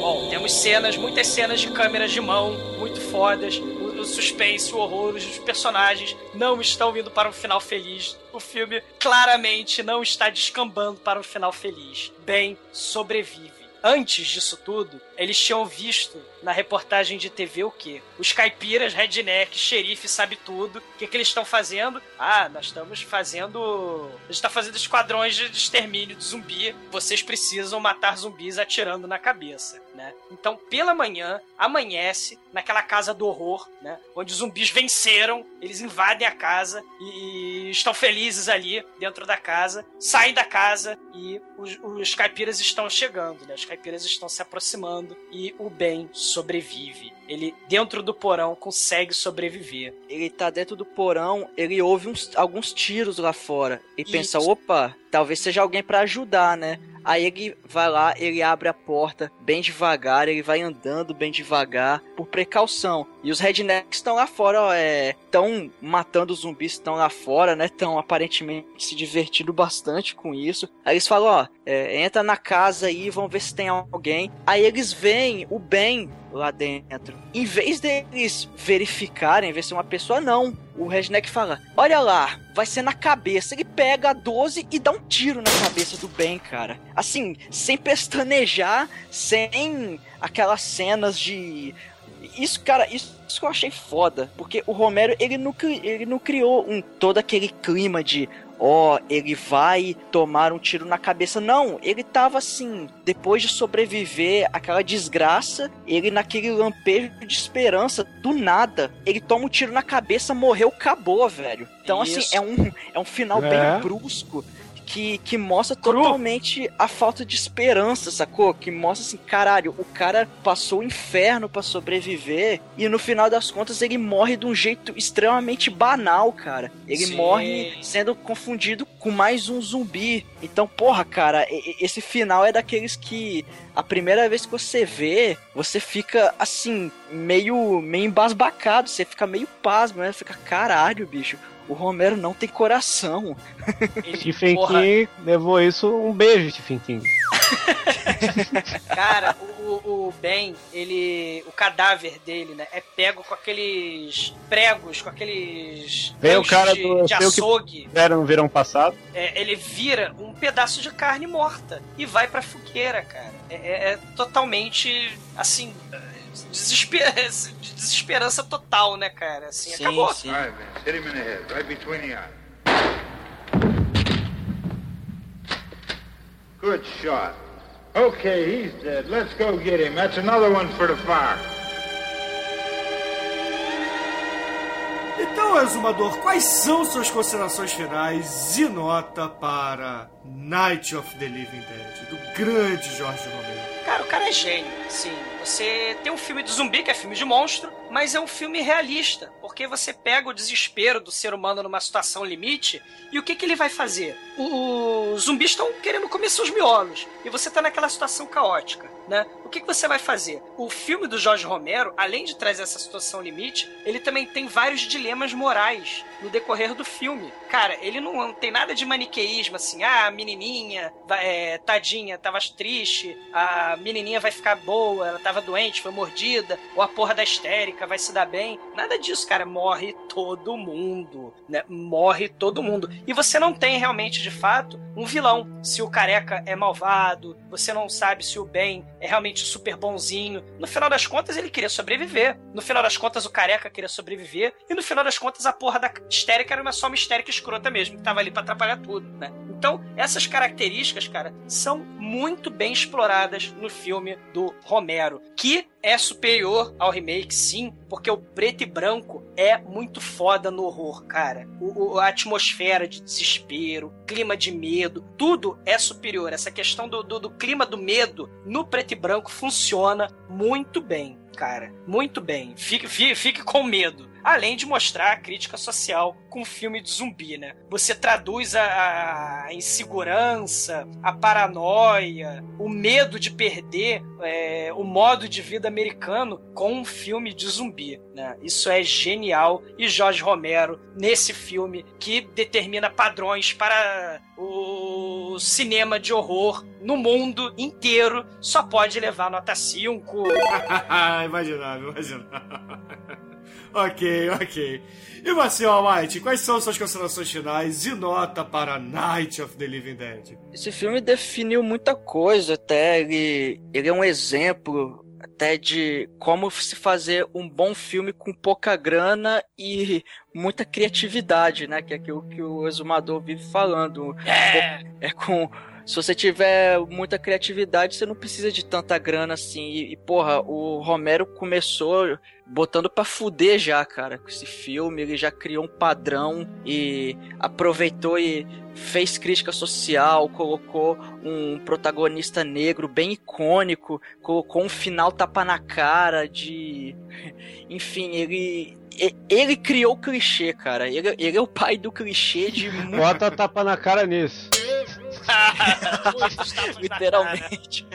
Bom, temos cenas, muitas cenas de câmeras de mão, muito fodas. Suspense, o horror, os personagens não estão vindo para um final feliz. O filme claramente não está descambando para um final feliz. Bem, sobrevive. Antes disso tudo, eles tinham visto na reportagem de TV o quê? Os caipiras, redneck, xerife, sabe tudo. O que, que eles estão fazendo? Ah, nós estamos fazendo. A gente está fazendo esquadrões de extermínio de zumbi. Vocês precisam matar zumbis atirando na cabeça, né? Então, pela manhã, amanhece naquela casa do horror, né? Onde os zumbis venceram, eles invadem a casa e estão felizes ali dentro da casa, saem da casa e os, os caipiras estão chegando, né? Os caipiras estão se aproximando e o Ben sobrevive. Ele, dentro do porão, consegue sobreviver. Ele tá dentro do porão, ele ouve uns, alguns tiros lá fora e Isso. pensa, opa, talvez seja alguém pra ajudar, né? Aí ele vai lá, ele abre a porta bem devagar, ele vai andando bem devagar, por precaução. E os rednecks estão lá fora, ó, é, estão matando os zumbis, estão lá fora, né? Estão aparentemente se divertindo bastante com isso. Aí eles falam, ó, é, entra na casa aí, vamos ver se tem alguém. Aí eles veem o Ben lá dentro. Em vez deles verificarem, ver se é uma pessoa, não. O Redneck fala: Olha lá, vai ser na cabeça. Ele pega a 12 e dá um tiro na cabeça do Ben, cara. Assim, sem pestanejar, sem aquelas cenas de. Isso, cara, isso, isso que eu achei foda. Porque o Romero, ele não, ele não criou um, todo aquele clima de. Ó, ele vai tomar um tiro na cabeça. Não, ele tava assim, depois de sobreviver àquela desgraça, ele naquele lampejo de esperança, do nada, ele toma um tiro na cabeça, morreu, acabou, velho. Então, Isso. assim, é um, é um final É. bem brusco. Que, que mostra totalmente a falta de esperança, sacou? Que mostra assim, caralho, o cara passou o inferno pra sobreviver e no final das contas ele morre de um jeito extremamente banal, cara. Ele Sim. morre sendo confundido com mais um zumbi. Então, porra, cara, esse final é daqueles que a primeira vez que você vê, você fica assim, meio, meio embasbacado, você fica meio pasmo, né? Fica, caralho, bicho. O Romero não tem coração. Stephen Porra. King levou isso. Um beijo, Stephen King. Cara, o, o, o Ben, ele. O cadáver dele, né? É pego com aqueles pregos, com aqueles. Veio o cara de, do- de veio o que- açougue. Era no verão passado. É, ele vira um pedaço de carne morta e vai pra fogueira, cara. É, é- é totalmente, assim, desesper... desesperança total, né, cara? Assim, Sim, acabou. sim. Right, head, right between the eyes. Good shot. Okay, he's dead. Let's go get him. That's another one for the fire. Então, exumador, quais são suas considerações finais e nota para Night of the Living Dead, do grande Jorge Romero? Cara, o cara é gênio. Sim, você tem um filme de zumbi, que é filme de monstro, mas é um filme realista, porque você pega o desespero do ser humano numa situação limite e o que, que ele vai fazer? Os zumbis estão querendo comer seus miolos e você tá naquela situação caótica, né? O que, que você vai fazer? O filme do Jorge Romero, além de trazer essa situação limite, ele também tem vários dilemas morais no decorrer do filme. Cara, ele não, não tem nada de maniqueísmo, assim, ah, a menininha, é, tadinha, tava triste, a menininha vai ficar boa, ela tava doente, foi mordida, ou a porra da histérica vai se dar bem. Nada disso, cara. Morre todo mundo, né? Morre todo mundo. E você não tem realmente, de fato, um vilão. Se o careca é malvado, você não sabe se o Ben é realmente super bonzinho. No final das contas, ele queria sobreviver. No final das contas, o careca queria sobreviver. E no final das contas, a porra da histérica era uma só uma histérica escrota mesmo, que tava ali pra atrapalhar tudo, né? Então, essas características, cara, são muito bem exploradas no filme do Romero, que é superior ao remake, sim, porque o preto e branco é muito foda no horror, cara. O, o- a atmosfera de desespero, clima de medo, tudo é superior. Essa questão do, do, do clima do medo no preto e branco funciona muito bem, cara. Muito bem. Fique, fique, fique com medo. Além de mostrar a crítica social com filme de zumbi, né? Você traduz a, a insegurança, a paranoia, o medo de perder é, o modo de vida americano com um filme de zumbi, né? Isso é genial e Jorge Romero nesse filme que determina padrões para o cinema de horror no mundo inteiro só pode levar nota 5. imaginável, imaginável. Ok, ok. E você, Almighty, quais são suas considerações finais e nota para Night of the Living Dead? Esse filme definiu muita coisa, até ele, ele é um exemplo até de como se fazer um bom filme com pouca grana e muita criatividade, né? Que é aquilo que o exumador vive falando. É. É com Se você tiver muita criatividade, você não precisa de tanta grana assim. E, e, porra, o Romero começou botando pra fuder já, cara, com esse filme. Ele já criou um padrão e aproveitou e fez crítica social, colocou um protagonista negro bem icônico, colocou um final tapa na cara de. Enfim, ele. Ele criou o clichê, cara. Ele, ele é o pai do clichê de Bota tapa na cara nisso. literalmente.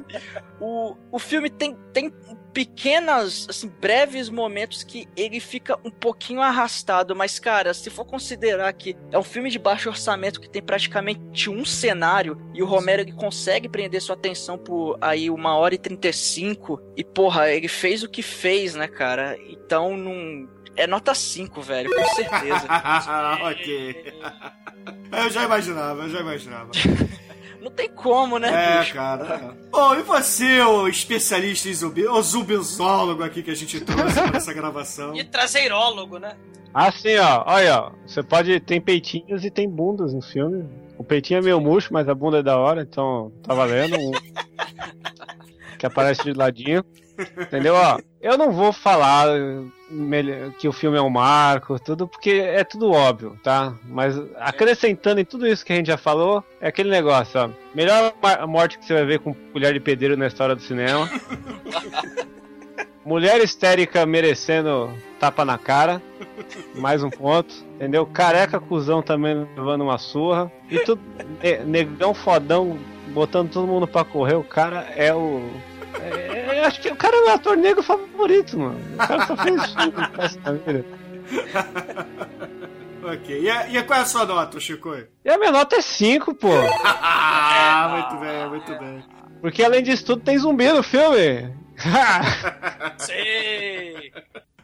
o, o filme tem, tem pequenas, assim, breves momentos que ele fica um pouquinho arrastado, mas, cara, se for considerar que é um filme de baixo orçamento que tem praticamente um cenário e o Romero ele consegue prender sua atenção por aí uma hora e 35 e, porra, ele fez o que fez, né, cara? Então, não. É nota 5, velho, com certeza. ok. Eu já imaginava, eu já imaginava. Não tem como, né, É, bicho? cara. Bom, e você, o especialista em zumbi, o zumbizólogo aqui que a gente trouxe para essa gravação? E traseirólogo, né? Assim, ó, olha, ó. Você pode. Tem peitinhos e tem bundas no filme. O peitinho é meio murcho, mas a bunda é da hora, então tá valendo. Um- que aparece de ladinho. Entendeu? Ó, eu não vou falar que o filme é um marco, tudo, porque é tudo óbvio, tá? Mas acrescentando em tudo isso que a gente já falou, é aquele negócio, ó. Melhor morte que você vai ver com colher de pedreiro na história do cinema. Mulher histérica merecendo tapa na cara. Mais um ponto. Entendeu? Careca cuzão também levando uma surra. E tudo. ne- Negão fodão botando todo mundo pra correr. O cara é o. é- eu acho que o cara é o meu ator negro favorito, mano. O cara só fez filme essa vida. ok. E, a, e a- qual é a sua nota, Chico? E a minha nota é 5, pô. ah, muito bem, muito bem. Porque além disso tudo tem zumbi no filme. Sei.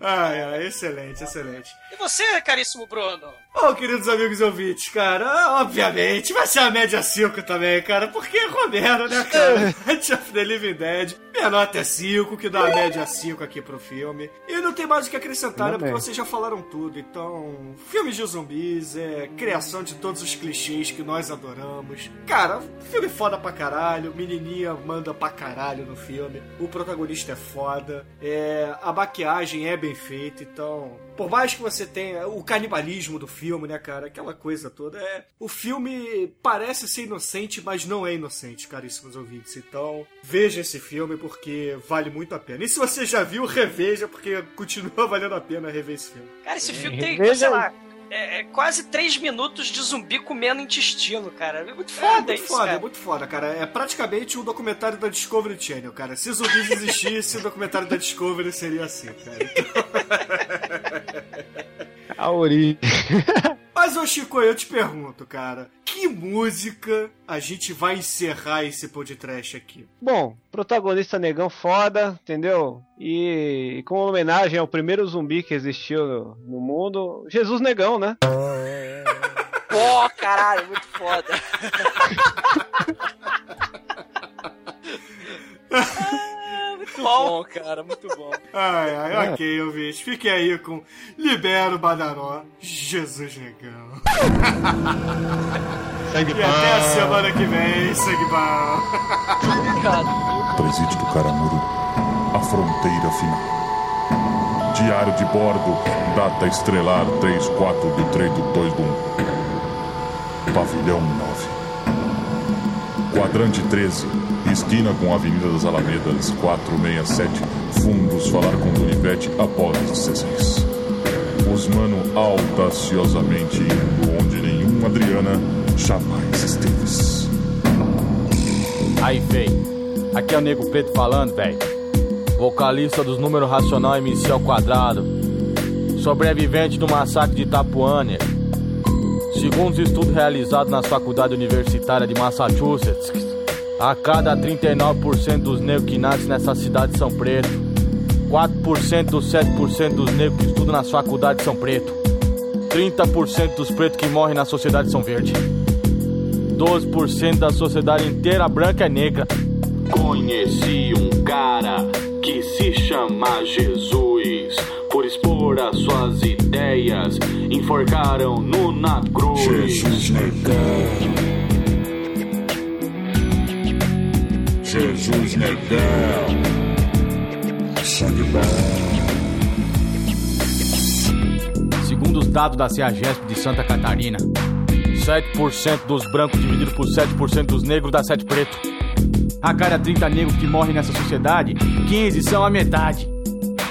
Ai, ai, excelente, excelente. E você, caríssimo Bruno? Bom, queridos amigos e ouvintes, cara, obviamente vai ser a média 5 também, cara, porque é Romero, né, cara? Night of the Living Dead. Minha nota é 5, que dá a média 5 aqui pro filme. E não tem mais o que acrescentar, né, porque vocês já falaram tudo. Então, filmes de zumbis, é criação de todos os clichês que nós adoramos. Cara, filme foda pra caralho, menininha manda pra caralho no filme. O protagonista é foda, é, a maquiagem é bem feita, então... Por mais que você tenha o canibalismo do filme, né, cara? Aquela coisa toda. É, o filme parece ser inocente, mas não é inocente, caríssimos ouvintes. Então, veja esse filme porque vale muito a pena. E se você já viu, reveja, porque continua valendo a pena rever esse filme. Cara, esse filme tem, Veja- sei lá, é, é quase três minutos de zumbi comendo intestino, cara. É muito É foda muito isso, foda, cara. é muito foda, cara. É praticamente um documentário da Discovery Channel, cara. Se zumbis existisse, o documentário da Discovery seria assim, cara. A origem. Mas, ô Chico, eu te pergunto, cara, que música a gente vai encerrar esse podcast aqui? Bom, protagonista negão foda, entendeu? E, e como homenagem ao primeiro zumbi que existiu no, no mundo, Jesus Negão, né? Pô, caralho, muito foda. Muito bom, cara, muito bom. Ai, ai, É. ok, ouvintes. Fiquem aí com Libero Badaró, Jesus Negão. Sangue E até a semana que vem, sangue bom. Presídio do Caramuru, a fronteira final. Diário de bordo, data estrelar 34 de 3 de 2 do 1. Pavilhão 9. Quadrante 13, esquina com a Avenida das Alamedas 467. Fundos falar com Donivete após 16. Os mano audaciosamente indo onde nenhum Adriana jamais esteves. Aí, fei. Aqui é o Nego Preto falando, velho. Vocalista dos números racional MC ao quadrado. Sobrevivente do massacre de Itapuânia. Segundo os estudos realizados na Faculdade Universitária de Massachusetts, a cada 39% dos negros que nascem nessa cidade são pretos. 4% dos 7% dos negros que estudam nas faculdades são pretos. 30% dos pretos que morrem na sociedade são verdes. 12% da sociedade inteira branca é negra. Conheci um cara que se chama Jesus. Por expor as suas ideias, enforcaram no na cruz. Jesus negão. Negão. Sangue bom. Segundo os dados da CEAGESP de Santa Catarina, 7% dos brancos dividido por 7% dos negros dá 7 preto. A cada 30 negros que morrem nessa sociedade, 15 são a metade.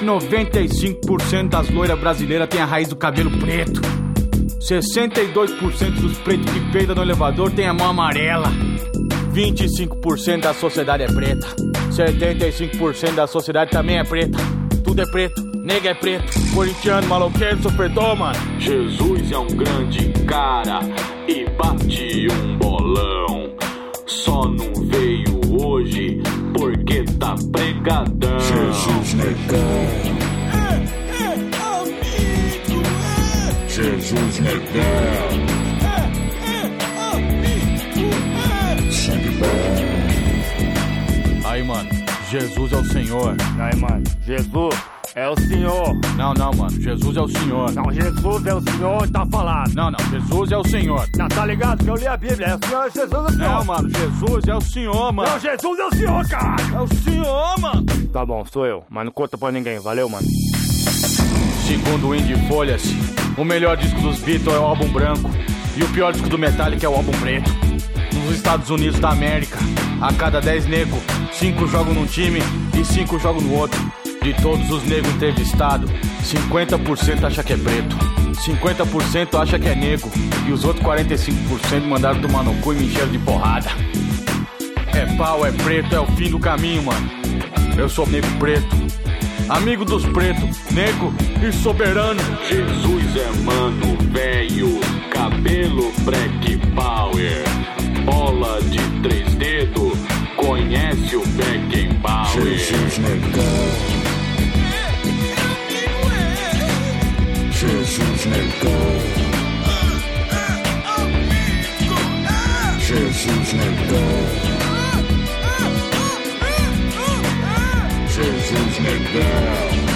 95% das loiras brasileiras têm a raiz do cabelo preto. 62% dos pretos que peidam no elevador têm a mão amarela. 25% da sociedade é preta. 75% da sociedade também é preta. Tudo é preto. Nega é preto. Corintiano, maloqueiro, sofredor, mano. Jesus é um grande cara e bate um bolão. Só não veio hoje porque tá pregadão. Jesus negão. Jesus negão. Aí, mano. Jesus é o Senhor. Aí, mano. Jesus é o Senhor. Não, não, mano. Jesus é o Senhor. Não, Jesus é o Senhor e tá falado. Não, não. Jesus é o Senhor. Não, tá ligado que eu li a Bíblia. É o Senhor, Jesus é o Senhor. Não, mano. Jesus é o Senhor, mano. Não, Jesus é o Senhor, caralho. É o Senhor, mano. Tá bom, sou eu. Mas não conta pra ninguém. Valeu, mano. Segundo o Indie Folhas, o melhor disco dos Beatles é o álbum branco e o pior disco do Metallica é o álbum preto. Nos Estados Unidos da América, a cada 10 negros, 5 jogam num time e 5 jogam no outro. De todos os negros entrevistados, 50% acha que é preto, 50% acha que é negro e os outros 45% mandaram tomar no cu e me encheram de porrada. É pau, é preto, é o fim do caminho, mano. Eu sou negro preto, amigo dos pretos, negro e soberano. Jesus é mano velho, cabelo black power, bola de três dedos, conhece o Beckenbauer. Jesus negão. Jesus negão. Jesus negão. Jesus negão.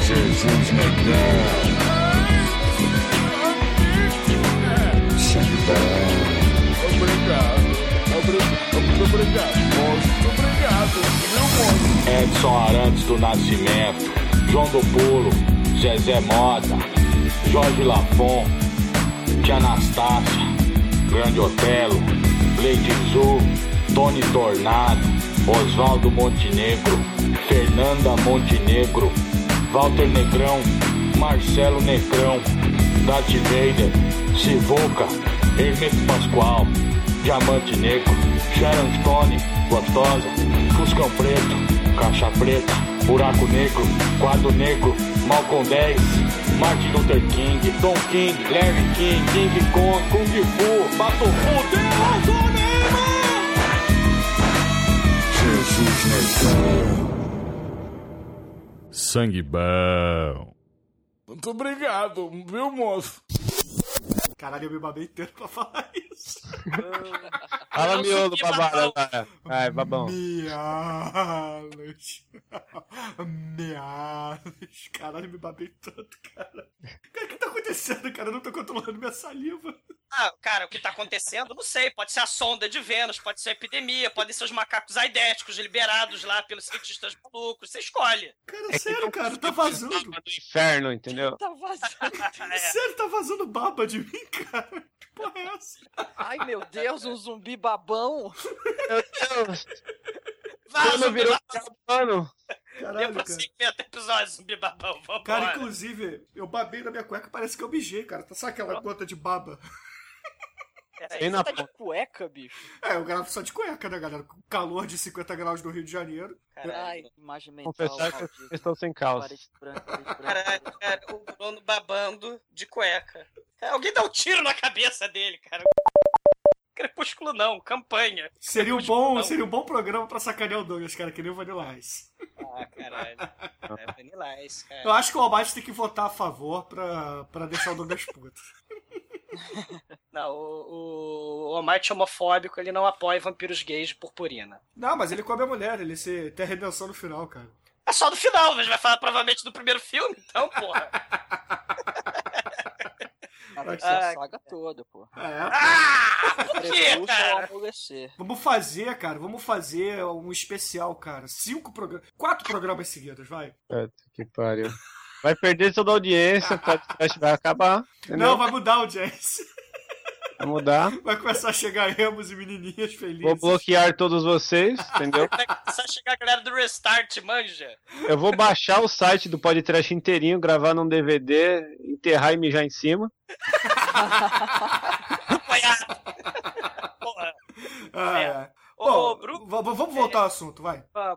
Jesus negão. Edson Arantes do Nascimento, João do Pulo, Zezé Mota, Jorge Lafon, Tia Anastácia, Grande Otelo, Lady Zu, Tony Tornado, Oswaldo Montenegro, Fernanda Montenegro, Walter Negrão, Marcelo Negrão, Darth Vader, Sivuca, Hermeto Pascoal, Diamante Negro, Sharon Stone, Gostosa, Fuscão Preto, Caixa Preta, Buraco Negro, Quadro Negro, Malcolm 10, Martin Luther King, Tom King, Larry King, King Kong, Kung Fu, Batofu, Deus, Jesus negão. Sangue bom. Muito obrigado, viu, moço? Caralho, eu me babei inteiro pra falar isso. Fala miolo, babado agora. Vai, babão. Mialos. Mialos. Caralho, me babei tanto, cara. Cara, o que tá acontecendo, cara? Eu não tô controlando minha saliva. Ah, cara, o que tá acontecendo? Não sei. Pode ser a sonda de Vênus, pode ser a epidemia, podem ser os macacos aidéticos liberados lá pelos cientistas malucos. Você escolhe. Cara, sério, cara, tá vazando. Do inferno, entendeu? Tá vazando. Sério, tá vazando baba de mim, cara? Que porra é essa? Ai, meu Deus, um zumbi babão. Meu Deus. Vaza, Quando virou mano. Caralho, Deu pra cara. 50 episódios, zumbi babão. Vambora. Cara, inclusive, eu babei na minha cueca, parece que eu mijei, cara. Tá só aquela gota de baba. Peraí, você tá de cueca, bicho? É, eu gravo só de cueca, né, galera? Com calor de 50 graus no Rio de Janeiro. Ai, imagem mental. Confessar que vocês estão sem calça. Caralho, cara, o Bruno babando de cueca. Cara, alguém dá um tiro na cabeça dele, cara. Crepúsculo não, campanha. Seria um bom, não. seria um bom programa pra sacanear o Douglas, cara, que nem o Vanilla Ice. Ah, caralho. É Vanilla Ice, cara. Eu acho que o Almighty tem que votar a favor pra, pra deixar o Douglas puto. Não, o, o, o Almighty homofóbico, ele não apoia vampiros gays de purpurina. Não, mas ele come a mulher, ele se, tem a redenção no final, cara. É só do final, mas vai falar provavelmente do primeiro filme, então, porra. vai ser Ah, a saga toda, pô. É. Por quê, cara? Vamos fazer, cara, vamos fazer um especial, cara. Cinco programas. Quatro programas seguidos, vai. Puta que pariu. Vai perder toda a audiência, o podcast vai acabar. Entendeu? Não, vai mudar a audiência. Vai mudar. Vai começar a chegar emos e menininhas felizes. Vou bloquear todos vocês, entendeu? Vai começar a chegar a galera do Restart, manja. Eu vou baixar o site do podcast inteirinho, gravar num DVD, enterrar e mijar em cima. Porra. Ah, é. Ô, Bom, Bru- v- v- vamos voltar ao assunto, vai. Ah,